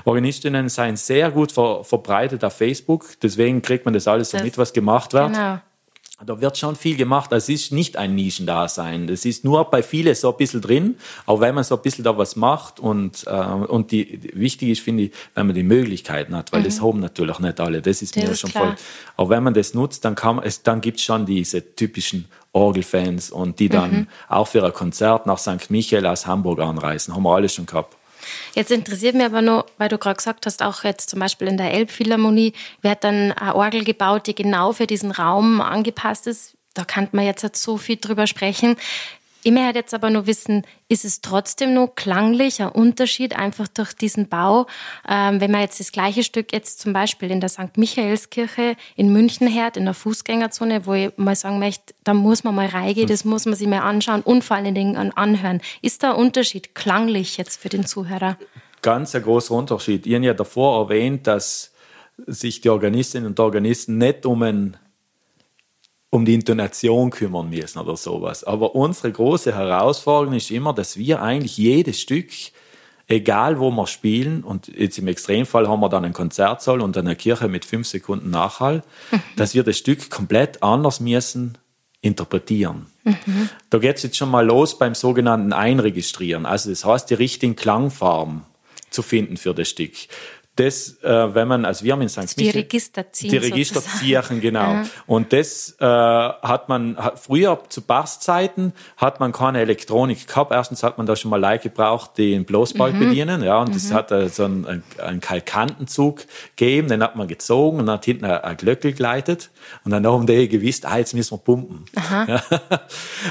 Organistinnen seien sehr gut ver, verbreitet auf Facebook, deswegen kriegt man das alles so das, mit, was gemacht wird. Genau. Da wird schon viel gemacht. Es ist nicht ein Nischendasein. Es ist nur bei vielen so ein bisschen drin. Auch wenn man so ein bisschen da was macht und, äh, und die, wichtig ist, finde ich, wenn man die Möglichkeiten hat, weil mhm. das haben natürlich nicht alle. Das ist das mir ist schon klar. voll. Auch wenn man das nutzt, dann kann es, dann gibt's schon diese typischen Orgelfans und die dann mhm. auch für ein Konzert nach St. Michael aus Hamburg anreisen. Haben wir alles schon gehabt. Jetzt interessiert mich aber nur, weil du gerade gesagt hast, auch jetzt zum Beispiel in der Elbphilharmonie wird dann eine Orgel gebaut, die genau für diesen Raum angepasst ist. Da kann man jetzt so viel drüber sprechen. Ich möchte jetzt aber nur wissen, ist es trotzdem nur klanglich ein Unterschied einfach durch diesen Bau? Ähm, wenn man jetzt das gleiche Stück jetzt zum Beispiel in der St. Michaelskirche in München hört, in der Fußgängerzone, wo ich mal sagen möchte, da muss man mal reingehen, das muss man sich mal anschauen und vor allen Dingen anhören. Ist da ein Unterschied klanglich jetzt für den Zuhörer? Ganz ein großer Unterschied. Ich habe ja davor erwähnt, dass sich die Organistinnen und Organisten nicht um ein um die Intonation kümmern müssen oder sowas. Aber unsere große Herausforderung ist immer, dass wir eigentlich jedes Stück, egal wo wir spielen, und jetzt im Extremfall haben wir dann einen Konzertsaal und eine Kirche mit fünf Sekunden Nachhall, mhm. dass wir das Stück komplett anders müssen interpretieren. Mhm. Da geht es jetzt schon mal los beim sogenannten Einregistrieren. Also das heißt, die richtigen Klangfarben zu finden für das Stück das, äh, wenn man, also wir haben in St. Die Register ziehen. Die Register ziehen, genau. Mhm. Und das äh, hat man, hat, früher zu Basszeiten hat man keine Elektronik gehabt. Erstens hat man da schon mal Leute gebraucht, die den Bloßball mhm. bedienen, ja, und das mhm. hat äh, so einen, einen Kalkantenzug gegeben, den hat man gezogen und hat hinten ein, ein Glöckel geleitet und dann haben die gewusst, ah, jetzt müssen wir pumpen. Ja.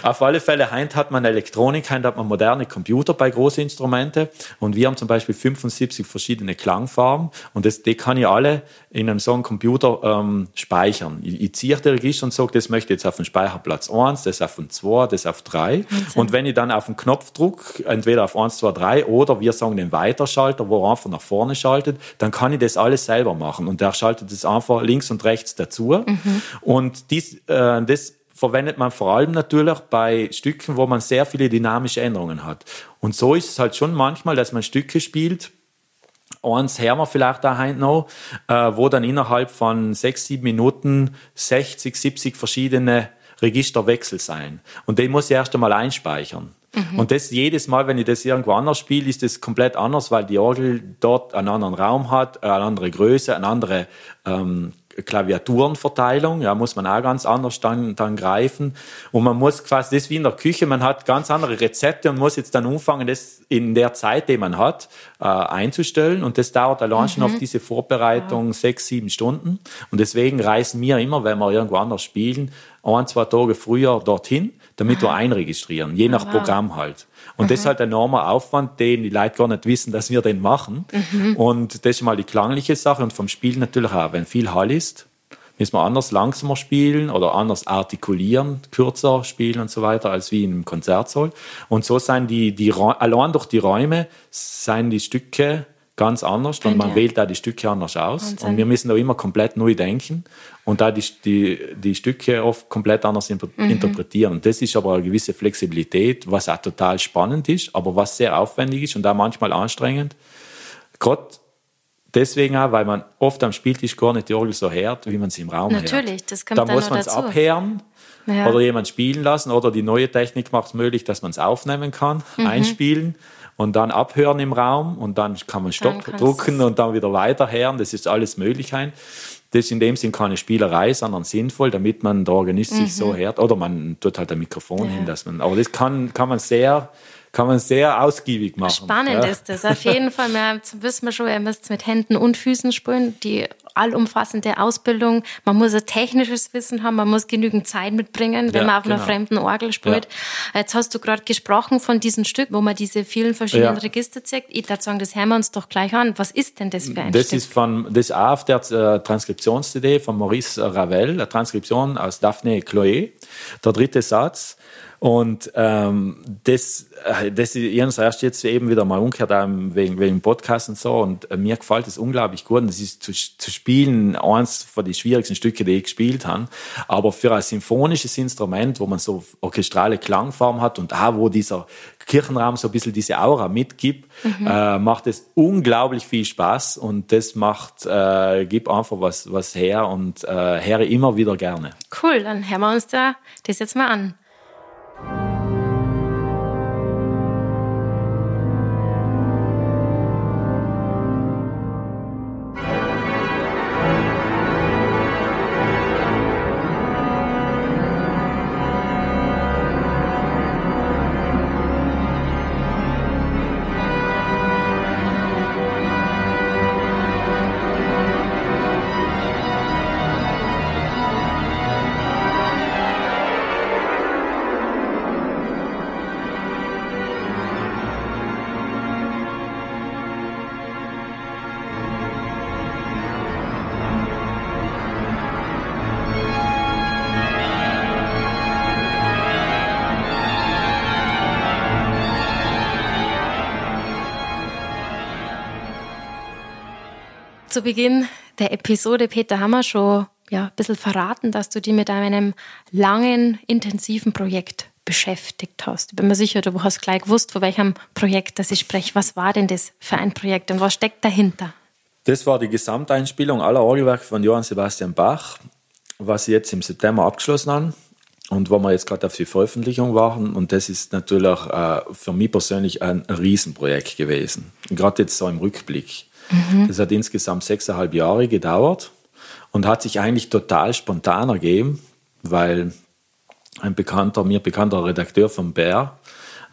Auf alle Fälle, heint hat man Elektronik, heint hat man moderne Computer bei großen Instrumente und wir haben zum Beispiel 75 verschiedene Klangfarben Form und das, die kann ich alle in einem so einem Computer ähm, speichern. Ich, ich ziehe die Register und sage, das möchte ich jetzt auf den Speicherplatz 1, das auf den 2, das auf 3 und wenn ich dann auf den Knopf drücke, entweder auf 1, 2, 3 oder wir sagen den Weiterschalter, wo er einfach nach vorne schaltet, dann kann ich das alles selber machen und der schaltet das einfach links und rechts dazu mhm. und dies, äh, das verwendet man vor allem natürlich bei Stücken, wo man sehr viele dynamische Änderungen hat. Und so ist es halt schon manchmal, dass man Stücke spielt, eins hören wir vielleicht daheim noch, äh, wo dann innerhalb von sechs, sieben Minuten 60, 70 verschiedene Registerwechsel sein. Und den muss ich erst einmal einspeichern. Mhm. Und das jedes Mal, wenn ich das irgendwo anders spiele, ist das komplett anders, weil die Orgel dort einen anderen Raum hat, eine andere Größe, eine andere ähm, Klaviaturenverteilung, ja, muss man auch ganz anders dann, dann greifen. Und man muss quasi, das ist wie in der Küche, man hat ganz andere Rezepte und muss jetzt dann anfangen, das in der Zeit, die man hat, äh, einzustellen. Und das dauert allein mhm. schon auf diese Vorbereitung ja. sechs, sieben Stunden. Und deswegen reisen wir immer, wenn wir irgendwo anders spielen, ein, zwei Tage früher dorthin, damit wir einregistrieren, je nach wow. Programm halt. Und mhm. das ist halt ein enormer Aufwand, den die Leute gar nicht wissen, dass wir den machen. Mhm. Und das ist mal die klangliche Sache und vom Spiel natürlich auch. Wenn viel Hall ist, müssen wir anders langsamer spielen oder anders artikulieren, kürzer spielen und so weiter, als wie im Konzertsaal. Und so sind die, die allein durch die Räume, seien die Stücke ganz anders und man ja. wählt da die Stücke anders aus. Wahnsinn. Und wir müssen da immer komplett neu denken und da die, die, die Stücke oft komplett anders mhm. interpretieren. Und das ist aber eine gewisse Flexibilität, was auch total spannend ist, aber was sehr aufwendig ist und da manchmal anstrengend. Gerade deswegen auch, weil man oft am Spieltisch gar nicht die Orgel so hört, wie man sie im Raum Natürlich, hört. Natürlich, das kommt Da muss man es abhören ja. oder jemand spielen lassen oder die neue Technik macht es möglich, dass man es aufnehmen kann, mhm. einspielen und dann abhören im Raum und dann kann man Stopp drücken und dann wieder weiterhören. Das ist alles möglich. Das ist in dem Sinn keine Spielerei, sondern sinnvoll, damit man der Organist mhm. sich so hört. Oder man tut halt ein Mikrofon ja. hin, dass man. Aber das kann, kann man sehr kann man sehr ausgiebig machen. Spannend ja. ist das, auf jeden Fall. Wir wissen wir schon, ihr müsst mit Händen und Füßen spielen. Die allumfassende Ausbildung. Man muss ein technisches Wissen haben, man muss genügend Zeit mitbringen, wenn ja, man auf genau. einer fremden Orgel spielt. Ja. Jetzt hast du gerade gesprochen von diesem Stück, wo man diese vielen verschiedenen ja. Register zeigt. Ich würde sagen, das hören wir uns doch gleich an. Was ist denn das für ein das Stück? Ist von, das ist auf der äh, Transkriptions-CD von Maurice Ravel, eine Transkription aus Daphne Chloé. Der dritte Satz. Und ähm, das, äh, das ich habe erst jetzt eben wieder mal umgekehrt wegen, wegen Podcast und so. Und äh, mir gefällt es unglaublich gut. Und das ist zu, zu spielen eins von den schwierigsten Stücke, die ich gespielt habe. Aber für ein symphonisches Instrument, wo man so orchestrale Klangform hat und auch wo dieser Kirchenraum so ein bisschen diese Aura mitgibt, mhm. äh, macht es unglaublich viel Spaß. Und das macht, äh, gibt einfach was, was her und äh, höre immer wieder gerne. Cool, dann hören wir uns da das jetzt mal an. Zu Beginn der Episode, Peter, wir schon ja, ein bisschen verraten, dass du dich mit einem langen, intensiven Projekt beschäftigt hast. Ich bin mir sicher, du hast gleich gewusst, von welchem Projekt das ich spreche. Was war denn das für ein Projekt und was steckt dahinter? Das war die Gesamteinspielung aller Orgelwerke von Johann Sebastian Bach, was sie jetzt im September abgeschlossen haben und wo wir jetzt gerade auf die Veröffentlichung waren. Und das ist natürlich äh, für mich persönlich ein Riesenprojekt gewesen. Gerade jetzt so im Rückblick. Mhm. Das hat insgesamt sechseinhalb Jahre gedauert und hat sich eigentlich total spontan ergeben, weil ein bekannter, mir bekannter Redakteur von Bär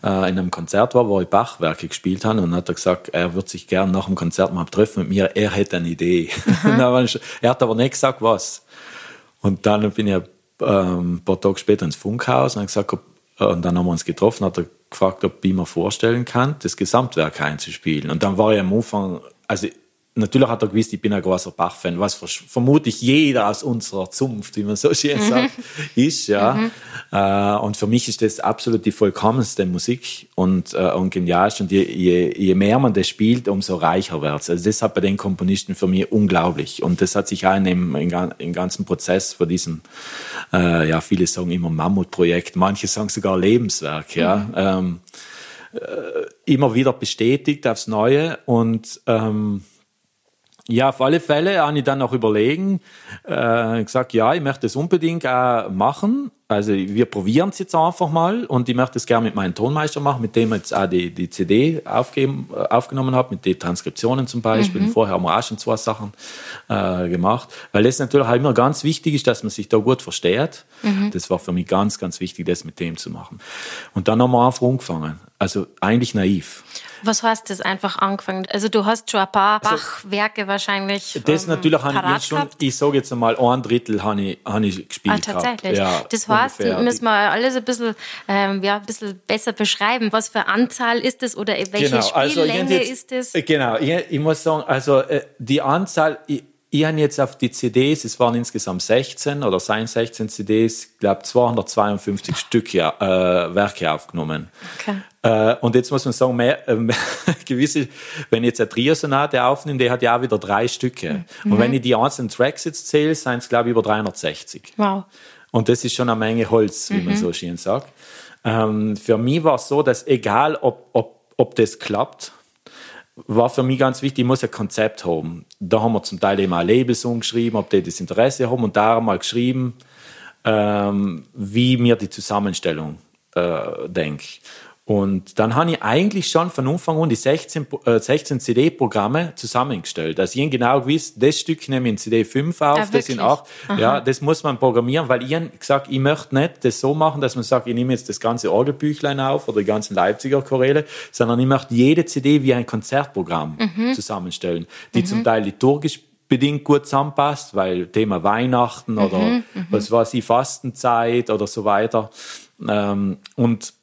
äh, in einem Konzert war, wo ich Bachwerke gespielt habe und hat er gesagt, er würde sich gerne nach dem Konzert mal treffen mit mir, er hätte eine Idee. Er hat aber nicht gesagt, was. Und dann bin ich ähm, ein paar Tage später ins Funkhaus und, gesagt, ob, äh, und dann haben wir uns getroffen, hat er gefragt, ob ich mir vorstellen kann, das Gesamtwerk einzuspielen. Und dann war ich am Anfang also natürlich hat er gewusst, ich bin ein großer Bach-Fan, was vermutlich jeder aus unserer Zunft, wie man so schön mhm. sagt, ist. Ja. Mhm. Äh, und für mich ist das absolut die vollkommenste Musik und, äh, und genialst. Und je, je, je mehr man das spielt, umso reicher wird es. Also das hat bei den Komponisten für mich unglaublich. Und das hat sich auch in dem im ganzen Prozess für diesen, äh, ja, viele sagen immer Mammutprojekt, manche sagen sogar Lebenswerk, ja. Mhm. Ähm, äh, immer wieder bestätigt aufs Neue. Und ähm, ja, auf alle Fälle habe ich dann noch überlegen, äh, gesagt, ja, ich möchte das unbedingt auch machen. Also wir probieren es jetzt einfach mal und ich möchte es gerne mit meinem Tonmeister machen, mit dem ich jetzt auch die, die CD aufgeben, äh, aufgenommen habe, mit den Transkriptionen zum Beispiel. Mhm. Vorher haben wir auch schon zwei Sachen äh, gemacht, weil das natürlich auch immer ganz wichtig ist, dass man sich da gut versteht. Mhm. Das war für mich ganz, ganz wichtig, das mit dem zu machen. Und dann haben wir einfach angefangen. Also eigentlich naiv. Was heißt das einfach angefangen? Also du hast schon ein paar also, Bachwerke wahrscheinlich. Das ähm, natürlich habe ich schon, ich sage jetzt einmal ein Drittel habe ich, habe ich gespielt. Ah, tatsächlich. Ja, das heißt, ungefähr. müssen wir alles ein bisschen, ähm, ja, ein bisschen besser beschreiben. Was für Anzahl ist das oder welche genau, Spiellänge also jetzt, ist das? Genau, ich, ich, muss sagen, also äh, die Anzahl, ich, ich habe jetzt auf die CDs, es waren insgesamt 16 oder seien 16 CDs, ich glaube 252 Stück ja, äh, Werke aufgenommen. Okay. Äh, und jetzt muss man sagen, mehr, äh, gewisse, wenn ich jetzt eine Trio-Sonate aufnehme, der hat ja auch wieder drei Stücke. Mhm. Und wenn ich die einzelnen Tracks jetzt zähle, sind es glaube ich über 360. Wow. Und das ist schon eine Menge Holz, wie mhm. man so schön sagt. Ähm, für mich war es so, dass egal, ob, ob, ob das klappt, war für mich ganz wichtig, ich muss ein Konzept haben. Da haben wir zum Teil eben auch Labels umgeschrieben, ob die das Interesse haben und da haben wir geschrieben, ähm, wie mir die Zusammenstellung äh, denke. Und dann habe ich eigentlich schon von Anfang an die 16, äh, 16 CD-Programme zusammengestellt. Also ich genau gewusst, das Stück nehme ich in CD 5 auf, ja, das sind acht. Ja, das muss man programmieren, weil ich gesagt, ich möchte nicht das so machen, dass man sagt, ich nehme jetzt das ganze Orgelbüchlein auf oder die ganzen Leipziger Choräle, sondern ich möchte jede CD wie ein Konzertprogramm mhm. zusammenstellen, die mhm. zum Teil liturgisch bedingt gut zusammenpasst, weil Thema Weihnachten oder mhm, mhm. was weiß ich, Fastenzeit oder so weiter. Ähm, und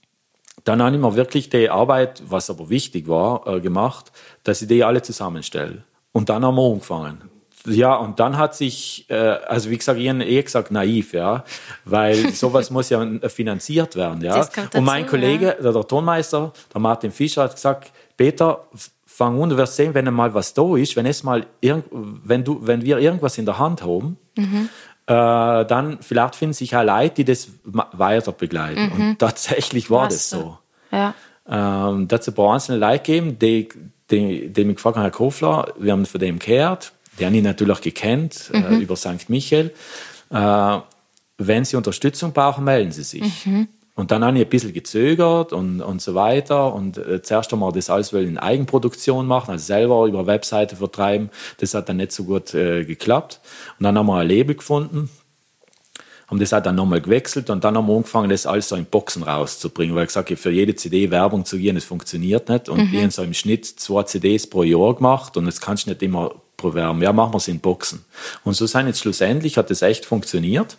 dann habe ich mir wirklich die Arbeit, was aber wichtig war, äh, gemacht, dass ich die alle zusammenstelle. Und dann haben wir angefangen. Ja, und dann hat sich, äh, also wie gesagt, ich habe eh gesagt naiv, ja, weil sowas muss ja finanziert werden, ja. Dazu, und mein Kollege, ja. der Tonmeister, der Martin Fischer, hat gesagt, Peter, fang an, du wirst sehen, wenn einmal was da ist, wenn es mal, wenn du, wenn wir irgendwas in der Hand haben, mhm äh, dann vielleicht finden sich auch Leute, die das weiter begleiten. Mhm. Und tatsächlich war Was das so. Ja. Ähm, da hat es ein paar einzelne Leute gegeben, die, die, die mich gefragt haben, Herr Kofler, wir haben von dem gehört, die haben ihn natürlich gekannt äh, mhm. äh, über St. Michael. Äh, wenn Sie Unterstützung brauchen, melden Sie sich. Mhm. Und dann habe ich ein bisschen gezögert und, und so weiter. Und äh, zuerst einmal das alles in Eigenproduktion machen, also selber über Webseite vertreiben. Das hat dann nicht so gut äh, geklappt. Und dann haben wir ein Label gefunden, haben das auch dann nochmal gewechselt und dann haben wir angefangen, das alles so in Boxen rauszubringen, weil ich gesagt habe, für jede CD Werbung zu gehen, das funktioniert nicht. Und mhm. wir haben so im Schnitt zwei CDs pro Jahr gemacht und das kannst du nicht immer probieren. Ja, machen wir es in Boxen. Und so sein jetzt schlussendlich hat das echt funktioniert.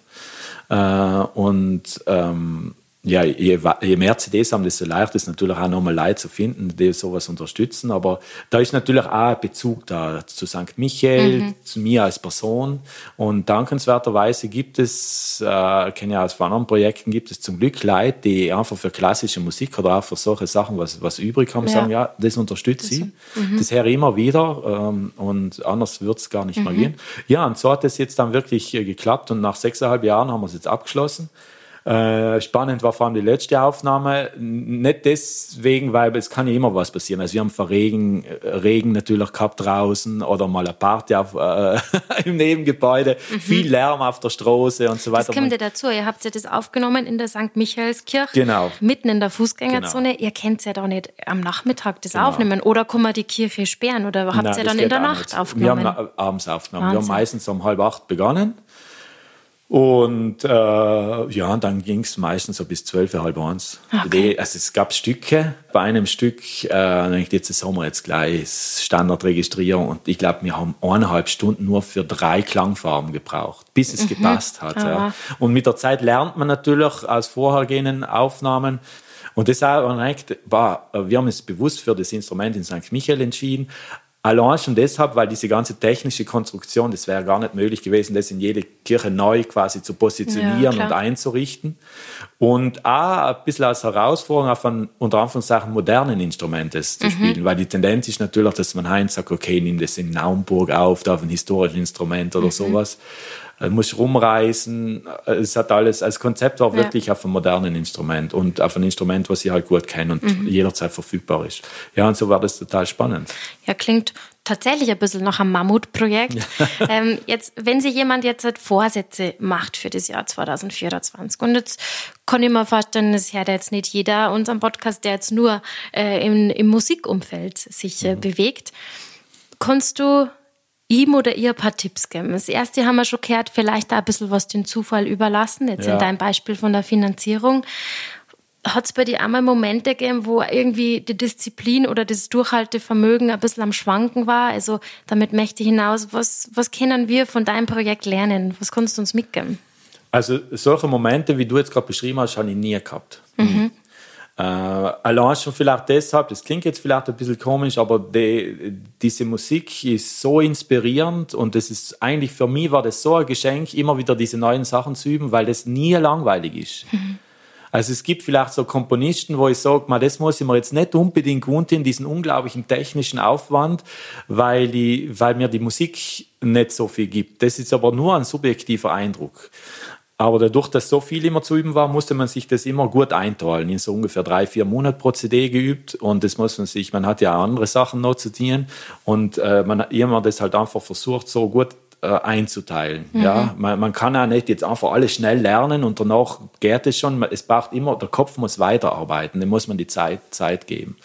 Äh, und ähm, ja, je, je, mehr CDs haben, desto leichter ist natürlich auch nochmal Leute zu finden, die sowas unterstützen. Aber da ist natürlich auch ein Bezug da zu St. Michael, mhm. zu mir als Person. Und dankenswerterweise gibt es, äh, kenne ja aus anderen Projekten, gibt es zum Glück Leute, die einfach für klassische Musik oder auch für solche Sachen was, was übrig haben, ja. sagen, ja, das unterstütze ich. Mhm. Das höre ich immer wieder ähm, und anders wird es gar nicht mhm. mehr gehen. Ja, und so hat es jetzt dann wirklich äh, geklappt und nach sechseinhalb Jahren haben wir es jetzt abgeschlossen. Äh, spannend war vor allem die letzte Aufnahme. Nicht deswegen, weil es kann ja immer was passieren. Also wir haben vor Regen, Regen natürlich gehabt draußen oder mal eine Party auf, äh, im Nebengebäude, mhm. viel Lärm auf der Straße und so weiter. Das kommt ja dazu. Ihr habt ja das aufgenommen in der St. Michaelskirche. Genau. Mitten in der Fußgängerzone. Genau. Ihr könnt ja da nicht am Nachmittag das genau. aufnehmen. Oder kann man die Kirche sperren? Oder habt ihr dann in der Nacht nicht. aufgenommen? Wir haben abends aufgenommen. Wahnsinn. Wir haben meistens um halb acht begonnen und äh, ja, dann ging es meistens so bis zwölf, halb eins. Okay. Also es gab Stücke. Bei einem Stück, äh, jetzt haben wir jetzt gleich Standardregistrierung und ich glaube, wir haben eineinhalb Stunden nur für drei Klangfarben gebraucht, bis es mhm. gepasst hat. Ja. Und mit der Zeit lernt man natürlich aus vorhergehenden Aufnahmen, und das auch, wir haben uns bewusst für das Instrument in St. Michael entschieden, Allein schon deshalb, weil diese ganze technische Konstruktion, das wäre gar nicht möglich gewesen, das in jede Kirche neu quasi zu positionieren ja, und einzurichten. Und auch ein bisschen als Herausforderung auch von unter Anführungszeichen modernen Instrumenten zu mhm. spielen, weil die Tendenz ist natürlich, dass man Heinz sagt, okay, nimm das in Naumburg auf, da auf ein historisches Instrument oder mhm. sowas. Du musst rumreisen. Es hat alles, als Konzept war wirklich ja. auf einem modernen Instrument und auf ein Instrument, was ich halt gut kenne und mhm. jederzeit verfügbar ist. Ja, und so war das total spannend. Ja, klingt tatsächlich ein bisschen nach einem Mammutprojekt. ähm, jetzt, wenn sich jemand jetzt halt Vorsätze macht für das Jahr 2024 und jetzt kann ich mir vorstellen, es hört jetzt nicht jeder unseren Podcast, der jetzt nur äh, im, im Musikumfeld sich äh, mhm. bewegt. Kannst du ihm oder ihr ein paar Tipps geben. Das erste haben wir schon gehört, vielleicht da ein bisschen was den Zufall überlassen, jetzt ja. in deinem Beispiel von der Finanzierung. Hat es bei dir einmal Momente gegeben, wo irgendwie die Disziplin oder das Durchhaltevermögen ein bisschen am Schwanken war? Also damit möchte ich hinaus, was, was können wir von deinem Projekt lernen? Was kannst du uns mitgeben? Also solche Momente, wie du jetzt gerade beschrieben hast, habe ich nie gehabt. Mhm. Äh, allein schon vielleicht deshalb, das klingt jetzt vielleicht ein bisschen komisch, aber die, diese Musik ist so inspirierend und das ist eigentlich für mich war das so ein Geschenk, immer wieder diese neuen Sachen zu üben, weil das nie langweilig ist. Mhm. Also es gibt vielleicht so Komponisten, wo ich sage, mal, das muss ich mir jetzt nicht unbedingt in diesen unglaublichen technischen Aufwand, weil, die, weil mir die Musik nicht so viel gibt. Das ist aber nur ein subjektiver Eindruck. Aber dadurch, dass so viel immer zu üben war, musste man sich das immer gut einteilen. In so ungefähr drei, vier Monate pro CD geübt. Und das muss man sich, man hat ja andere Sachen noch zu tun. Und äh, man hat immer das halt einfach versucht, so gut äh, einzuteilen. Mhm. Ja, man, man, kann ja nicht jetzt einfach alles schnell lernen und danach geht es schon. Es braucht immer, der Kopf muss weiterarbeiten. Dem muss man die Zeit, Zeit geben.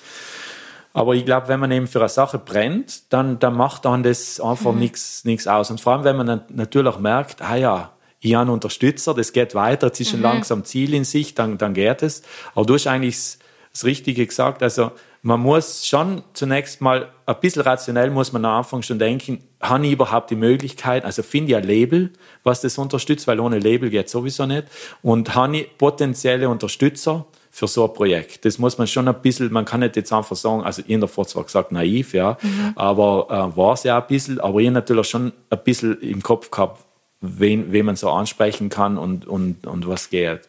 Aber ich glaube, wenn man eben für eine Sache brennt, dann, dann macht dann das einfach mhm. nichts aus. Und vor allem, wenn man dann natürlich merkt, ah ja, ich habe Unterstützer, das geht weiter, jetzt ist schon mhm. langsam Ziel in sich, dann, dann geht es. Aber du hast eigentlich das, das Richtige gesagt, also man muss schon zunächst mal ein bisschen rationell muss man am Anfang schon denken, habe ich überhaupt die Möglichkeit, also finde ich ein Label, was das unterstützt, weil ohne Label geht sowieso nicht und habe ich potenzielle Unterstützer für so ein Projekt. Das muss man schon ein bisschen, man kann nicht jetzt einfach sagen, also ich habe zwar gesagt naiv, ja, mhm. aber äh, war es ja ein bisschen, aber ich natürlich schon ein bisschen im Kopf gehabt, wen, wen man so ansprechen kann und, und, und was geht.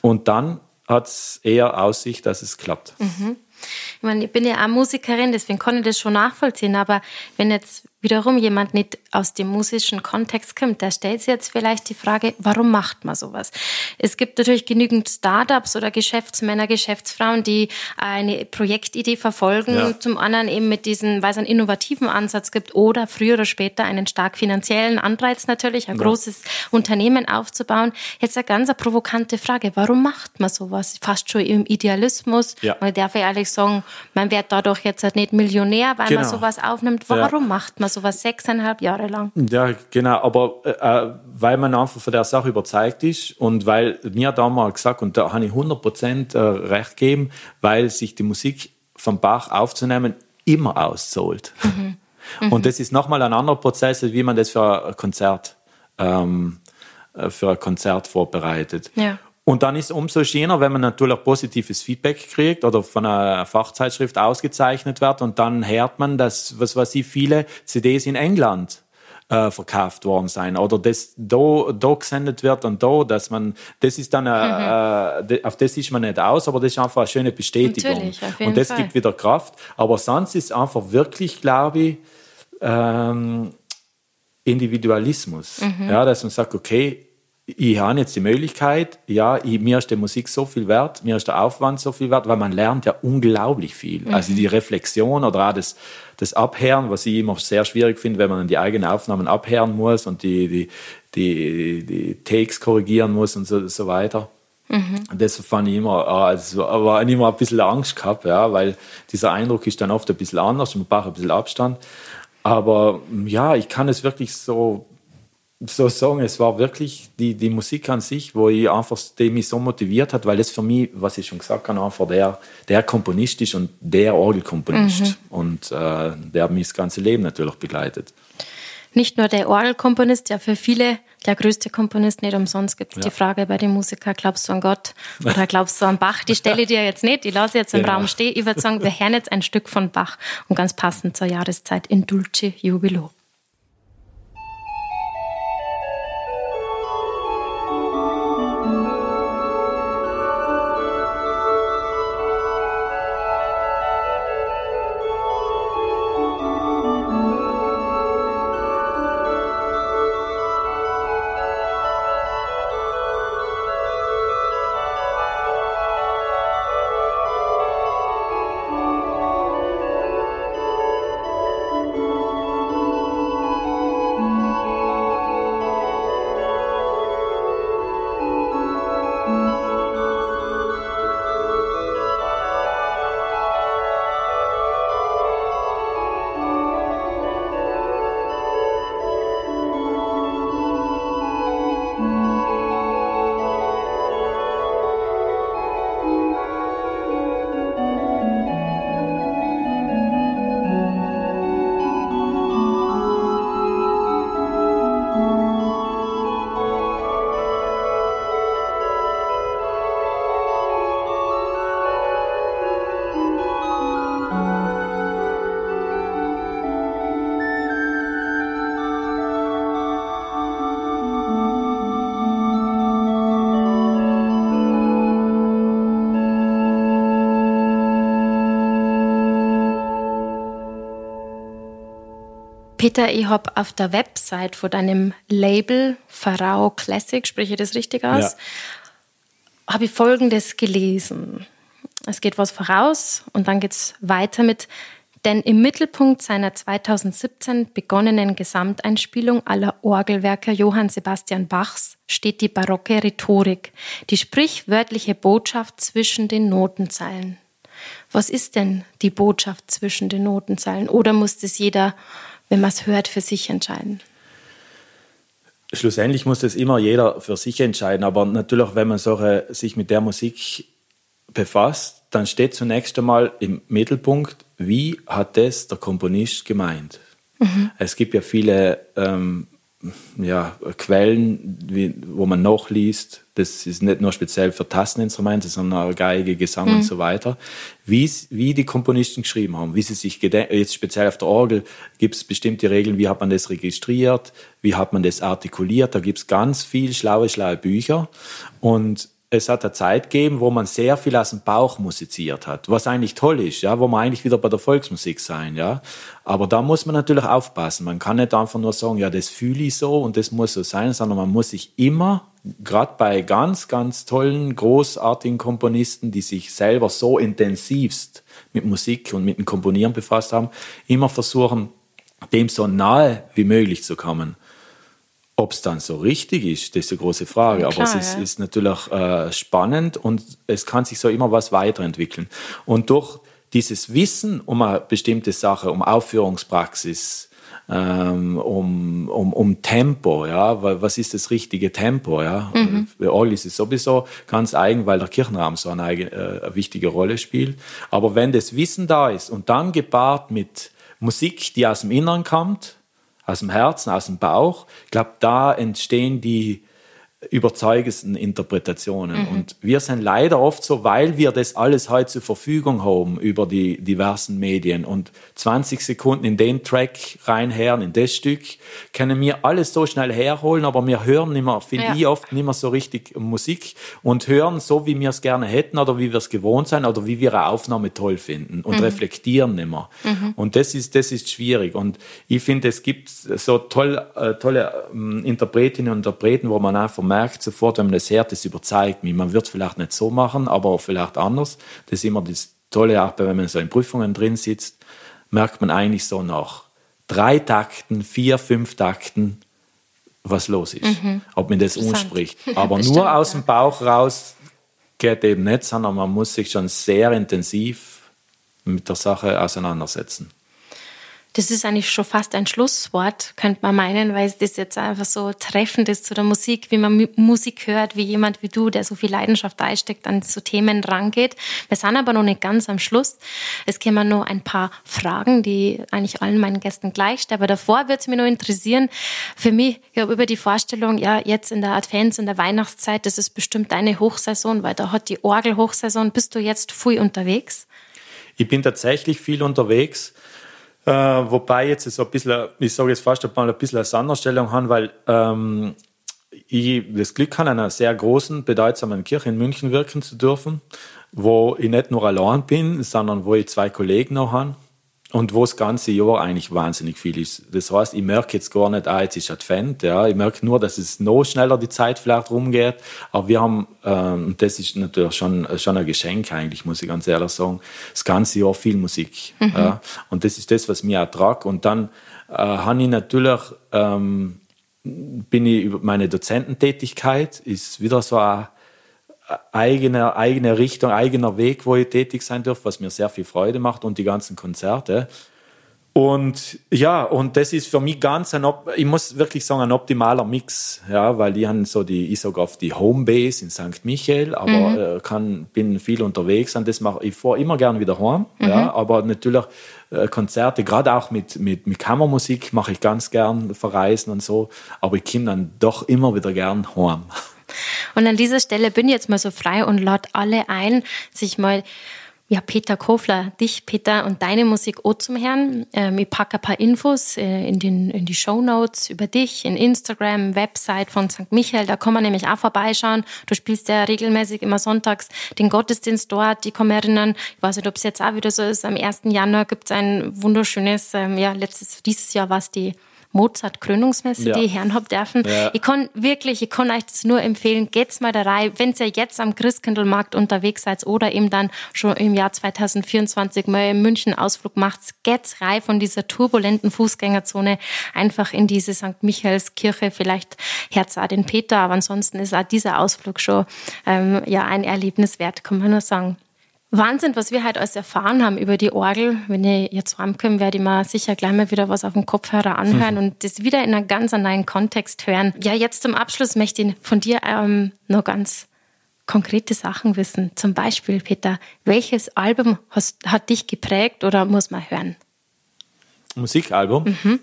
Und dann hat es eher Aussicht, dass es klappt. Mhm. Ich meine, ich bin ja auch Musikerin, deswegen kann ich das schon nachvollziehen, aber wenn jetzt wiederum jemand nicht aus dem musischen Kontext kommt, da stellt sich jetzt vielleicht die Frage, warum macht man sowas? Es gibt natürlich genügend Startups oder Geschäftsmänner, Geschäftsfrauen, die eine Projektidee verfolgen, ja. zum anderen eben mit diesem, weil es einen innovativen Ansatz gibt oder früher oder später einen stark finanziellen Anreiz natürlich, ein ja. großes Unternehmen aufzubauen. Jetzt eine ganz provokante Frage, warum macht man sowas? Fast schon im Idealismus. Ja. Man darf ja ehrlich sagen, man wird dadurch jetzt nicht Millionär, weil genau. man sowas aufnimmt. Warum macht man sowas sechseinhalb Jahre lang. Ja, genau, aber äh, äh, weil man einfach von der Sache überzeugt ist und weil mir damals gesagt, und da habe ich 100% äh, recht gegeben, weil sich die Musik vom Bach aufzunehmen immer auszahlt. Mhm. Mhm. Und das ist nochmal ein anderer Prozess, wie man das für ein Konzert, ähm, äh, für ein Konzert vorbereitet. Ja. Und dann ist es umso schöner, wenn man natürlich positives Feedback kriegt oder von einer Fachzeitschrift ausgezeichnet wird und dann hört man, dass, was weiß ich, viele CDs in England äh, verkauft worden sein oder das da, da gesendet wird und da, dass man, das ist dann, äh, mhm. äh, auf das ist man nicht aus, aber das ist einfach eine schöne Bestätigung. und das Fall. gibt wieder Kraft. Aber sonst ist einfach wirklich, glaube ich, ähm, Individualismus. Mhm. Ja, dass man sagt, okay, ich habe jetzt die Möglichkeit, ja, ich, mir ist die Musik so viel wert, mir ist der Aufwand so viel wert, weil man lernt ja unglaublich viel. Mhm. Also die Reflexion oder auch das, das Abhören, was ich immer sehr schwierig finde, wenn man die eigenen Aufnahmen abhören muss und die, die, die, die Takes korrigieren muss und so, so weiter. Mhm. Das fand ich immer, also, aber immer ein bisschen Angst gehabt, ja, weil dieser Eindruck ist dann oft ein bisschen anders, man braucht ein bisschen Abstand. Aber ja, ich kann es wirklich so so sagen, es war wirklich die, die Musik an sich, wo ich einfach, die mich so motiviert hat, weil es für mich, was ich schon gesagt habe, einfach der, der Komponist ist und der Orgelkomponist. Mhm. Und äh, der hat mich das ganze Leben natürlich begleitet. nicht nur der Orgelkomponist, ja für viele der größte Komponist, nicht umsonst gibt es ja. die Frage bei den Musikern, glaubst du an Gott oder glaubst du an Bach? Die stelle ich dir jetzt nicht, die lasse jetzt im genau. Raum stehen. Ich würde sagen, wir hören jetzt ein Stück von Bach und ganz passend zur Jahreszeit in Dulce Jubilo. Peter, ich habe auf der Website von deinem Label Pharao Classic, spreche ich das richtig aus, ja. habe ich Folgendes gelesen. Es geht was voraus und dann geht es weiter mit, denn im Mittelpunkt seiner 2017 begonnenen Gesamteinspielung aller Orgelwerke Johann Sebastian Bachs steht die barocke Rhetorik, die sprichwörtliche Botschaft zwischen den Notenzeilen. Was ist denn die Botschaft zwischen den Notenzeilen? Oder muss das jeder wenn man es hört, für sich entscheiden? Schlussendlich muss das immer jeder für sich entscheiden. Aber natürlich, wenn man solche, sich mit der Musik befasst, dann steht zunächst einmal im Mittelpunkt, wie hat das der Komponist gemeint? Mhm. Es gibt ja viele ähm, ja, Quellen, wie, wo man nachliest. Das ist nicht nur speziell für Tasteninstrumente, sondern auch Geige, Gesang mhm. und so weiter. Wie, wie die Komponisten geschrieben haben, wie sie sich jetzt speziell auf der Orgel gibt es bestimmte Regeln, wie hat man das registriert, wie hat man das artikuliert. Da gibt es ganz viel schlaue, schlaue Bücher. Und es hat eine Zeit gegeben, wo man sehr viel aus dem Bauch musiziert hat, was eigentlich toll ist, ja, wo man eigentlich wieder bei der Volksmusik sein, ja. Aber da muss man natürlich aufpassen. Man kann nicht einfach nur sagen, ja, das fühle ich so und das muss so sein, sondern man muss sich immer, gerade bei ganz, ganz tollen, großartigen Komponisten, die sich selber so intensivst mit Musik und mit dem Komponieren befasst haben, immer versuchen, dem so nahe wie möglich zu kommen. Ob es dann so richtig ist, das ist eine große Frage. Ja, klar, Aber es ist, ja. ist natürlich äh, spannend und es kann sich so immer was weiterentwickeln. Und durch dieses Wissen um eine bestimmte Sache, um Aufführungspraxis, ähm, um, um, um Tempo, ja, was ist das richtige Tempo, ja. Mhm. Orgel ist es sowieso ganz eigen, weil der Kirchenraum so eine, eigene, äh, eine wichtige Rolle spielt. Aber wenn das Wissen da ist und dann gepaart mit Musik, die aus dem Innern kommt, aus dem Herzen, aus dem Bauch. Ich glaube, da entstehen die überzeugendsten Interpretationen. Mhm. Und wir sind leider oft so, weil wir das alles heute zur Verfügung haben über die diversen Medien und 20 Sekunden in den Track reinhören, in das Stück, können wir alles so schnell herholen, aber wir hören nicht mehr, finde ja. ich oft nicht mehr so richtig Musik und hören so, wie wir es gerne hätten oder wie wir es gewohnt sind oder wie wir eine Aufnahme toll finden und mhm. reflektieren nicht mehr. Mhm. Und das ist, das ist schwierig. Und ich finde, es gibt so toll, äh, tolle äh, Interpretinnen und Interpreten, wo man einfach merkt sofort, wenn man das hört, das überzeugt mich. Man wird es vielleicht nicht so machen, aber vielleicht anders. Das ist immer das Tolle, auch wenn man so in Prüfungen drin sitzt, merkt man eigentlich so nach drei Takten, vier, fünf Takten, was los ist. Mhm. Ob man das unspricht. Aber Bestimmt, nur aus dem Bauch raus geht eben nicht, sondern man muss sich schon sehr intensiv mit der Sache auseinandersetzen. Das ist eigentlich schon fast ein Schlusswort, könnte man meinen, weil das jetzt einfach so treffend ist zu der Musik, wie man Musik hört, wie jemand wie du, der so viel Leidenschaft einsteckt, an so Themen rangeht. Wir sind aber noch nicht ganz am Schluss. Es kämen noch ein paar Fragen, die eigentlich allen meinen Gästen gleich. Aber davor würde es mich noch interessieren, für mich, ich habe über die Vorstellung, ja, jetzt in der Advents, in der Weihnachtszeit, das ist bestimmt deine Hochsaison, weil da hat die Orgel Hochsaison. Bist du jetzt viel unterwegs? Ich bin tatsächlich viel unterwegs. Äh, wobei jetzt so ein bisschen, ich sage jetzt fast mal ein bisschen eine Sonderstellung haben, weil ähm, ich das Glück habe, in einer sehr großen, bedeutsamen Kirche in München wirken zu dürfen, wo ich nicht nur allein bin, sondern wo ich zwei Kollegen noch habe und wo das ganze Jahr eigentlich wahnsinnig viel ist. Das heißt, ich merke jetzt gar nicht, ah, jetzt ist Advent, ja. Ich merke nur, dass es noch schneller die Zeit vielleicht rumgeht. Aber wir haben, ähm, das ist natürlich schon, schon ein Geschenk eigentlich, muss ich ganz ehrlich sagen, das ganze Jahr viel Musik. Mhm. Ja. Und das ist das, was mir ertragt. Und dann äh, habe ich natürlich, ähm, bin ich über meine Dozententätigkeit, ist wieder so ein eigene, eigene Richtung, eigener Weg, wo ich tätig sein darf, was mir sehr viel Freude macht und die ganzen Konzerte. Und ja, und das ist für mich ganz ein, ich muss wirklich sagen, ein optimaler Mix, ja, weil die haben so die, ich sage auf die Homebase in St. Michael, aber mhm. äh, kann, bin viel unterwegs und das mache ich vor immer gern wieder heim, mhm. ja, aber natürlich äh, Konzerte, gerade auch mit, mit, mit Kammermusik mache ich ganz gern verreisen und so, aber ich komme dann doch immer wieder gern heim. Und an dieser Stelle bin ich jetzt mal so frei und lade alle ein, sich mal ja, Peter Kofler, dich, Peter, und deine Musik auch zum Herrn. Ähm, ich packe ein paar Infos äh, in, den, in die Show Notes über dich, in Instagram, Website von St. Michael. Da kann man nämlich auch vorbeischauen. Du spielst ja regelmäßig immer sonntags den Gottesdienst dort. Die kann mich erinnern, ich weiß nicht, ob es jetzt auch wieder so ist, am 1. Januar gibt es ein wunderschönes, ähm, ja, letztes, dieses Jahr war es die Mozart-Krönungsmesse, ja. die ich hören hab dürfen. Ja. Ich kann wirklich, ich kann euch das nur empfehlen, geht's mal da rein, wenn ihr jetzt am Christkindlmarkt unterwegs seid oder eben dann schon im Jahr 2024 mal in München Ausflug macht, geht's rein von dieser turbulenten Fußgängerzone einfach in diese St. Michaelskirche, vielleicht Herz auch den Peter, aber ansonsten ist auch dieser Ausflug schon ähm, ja ein Erlebnis wert, kann man nur sagen. Wahnsinn, was wir halt alles erfahren haben über die Orgel. Wenn ihr jetzt heimkommt, werde ich mal sicher gleich mal wieder was auf dem Kopfhörer anhören mhm. und das wieder in einem ganz neuen Kontext hören. Ja, jetzt zum Abschluss möchte ich von dir ähm, noch ganz konkrete Sachen wissen. Zum Beispiel, Peter, welches Album hast, hat dich geprägt oder muss man hören? Musikalbum? Mhm.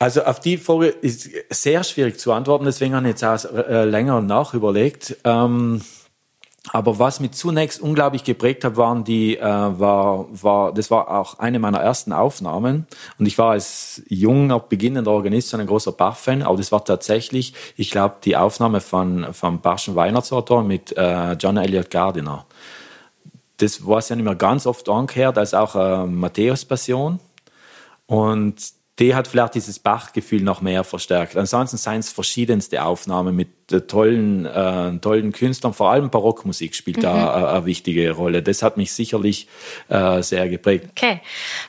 Also auf die Frage ist sehr schwierig zu antworten, deswegen habe ich jetzt auch äh, länger nachüberlegt. Ähm, aber was mich zunächst unglaublich geprägt hat, waren die, äh, war, war, das war auch eine meiner ersten Aufnahmen. Und ich war als junger, beginnender Organist ein großer Bach-Fan. Aber das war tatsächlich, ich glaube, die Aufnahme von, vom Bachschen Weihnachtsortor mit äh, John Elliott Gardiner. Das war ja nicht mehr ganz oft angehört, als auch äh, Matthäus-Passion. Und die hat vielleicht dieses Bach-Gefühl noch mehr verstärkt. Ansonsten seien es verschiedenste Aufnahmen mit äh, tollen, äh, tollen Künstlern, vor allem Barockmusik spielt mhm. da eine, eine, wichtige Rolle. Das hat mich sicherlich äh, sehr geprägt. Okay,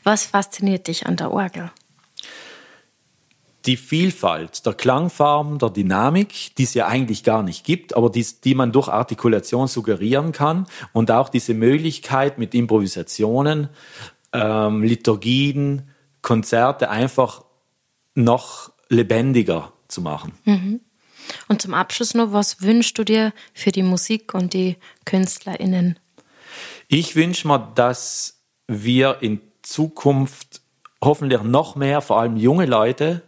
was fasziniert dich an der Orgel? die Vielfalt der Klangfarben, der Dynamik, die es ja eigentlich gar nicht gibt, aber die, die man durch Artikulation suggerieren kann und auch diese Möglichkeit mit Improvisationen, ähm, Liturgien, Konzerte einfach noch lebendiger zu machen. Mhm. Und zum Abschluss noch, was wünschst du dir für die Musik und die KünstlerInnen? Ich wünsche mir, dass wir in Zukunft hoffentlich noch mehr, vor allem junge Leute,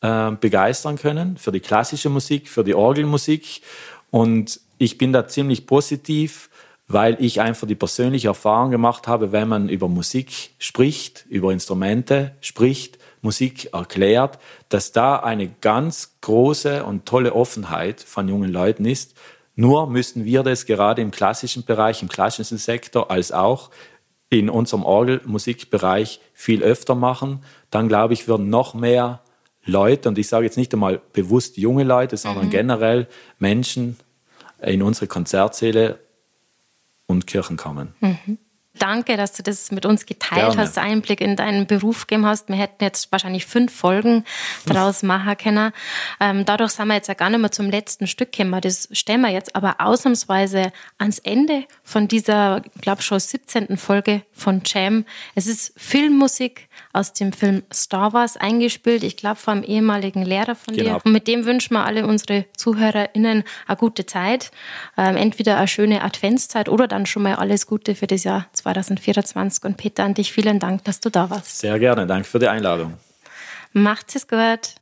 äh, begeistern können für die klassische Musik, für die Orgelmusik. Und ich bin da ziemlich positiv weil ich einfach die persönliche Erfahrung gemacht habe, wenn man über Musik spricht, über Instrumente spricht, Musik erklärt, dass da eine ganz große und tolle Offenheit von jungen Leuten ist. Nur müssen wir das gerade im klassischen Bereich, im klassischen Sektor, als auch in unserem Orgelmusikbereich viel öfter machen. Dann glaube ich, würden noch mehr Leute, und ich sage jetzt nicht einmal bewusst junge Leute, sondern mhm. generell Menschen in unsere Konzertsäle und Kirchen kommen. Mhm. Danke, dass du das mit uns geteilt Gerne. hast, Einblick in deinen Beruf gegeben hast. Wir hätten jetzt wahrscheinlich fünf Folgen daraus machen können. Ähm, dadurch sind wir jetzt ja gar nicht mehr zum letzten Stück gekommen. Das stellen wir jetzt aber ausnahmsweise ans Ende von dieser, glaube schon 17. Folge von Jam. Es ist Filmmusik aus dem Film Star Wars eingespielt. Ich glaube, vom ehemaligen Lehrer von Genau. dir. Und mit dem wünschen wir alle unsere ZuhörerInnen eine gute Zeit. Ähm, entweder eine schöne Adventszeit oder dann schon mal alles Gute für das Jahr 2024. Und Peter, an dich vielen Dank, dass du da warst. Sehr gerne. Danke für die Einladung. Macht's es gut.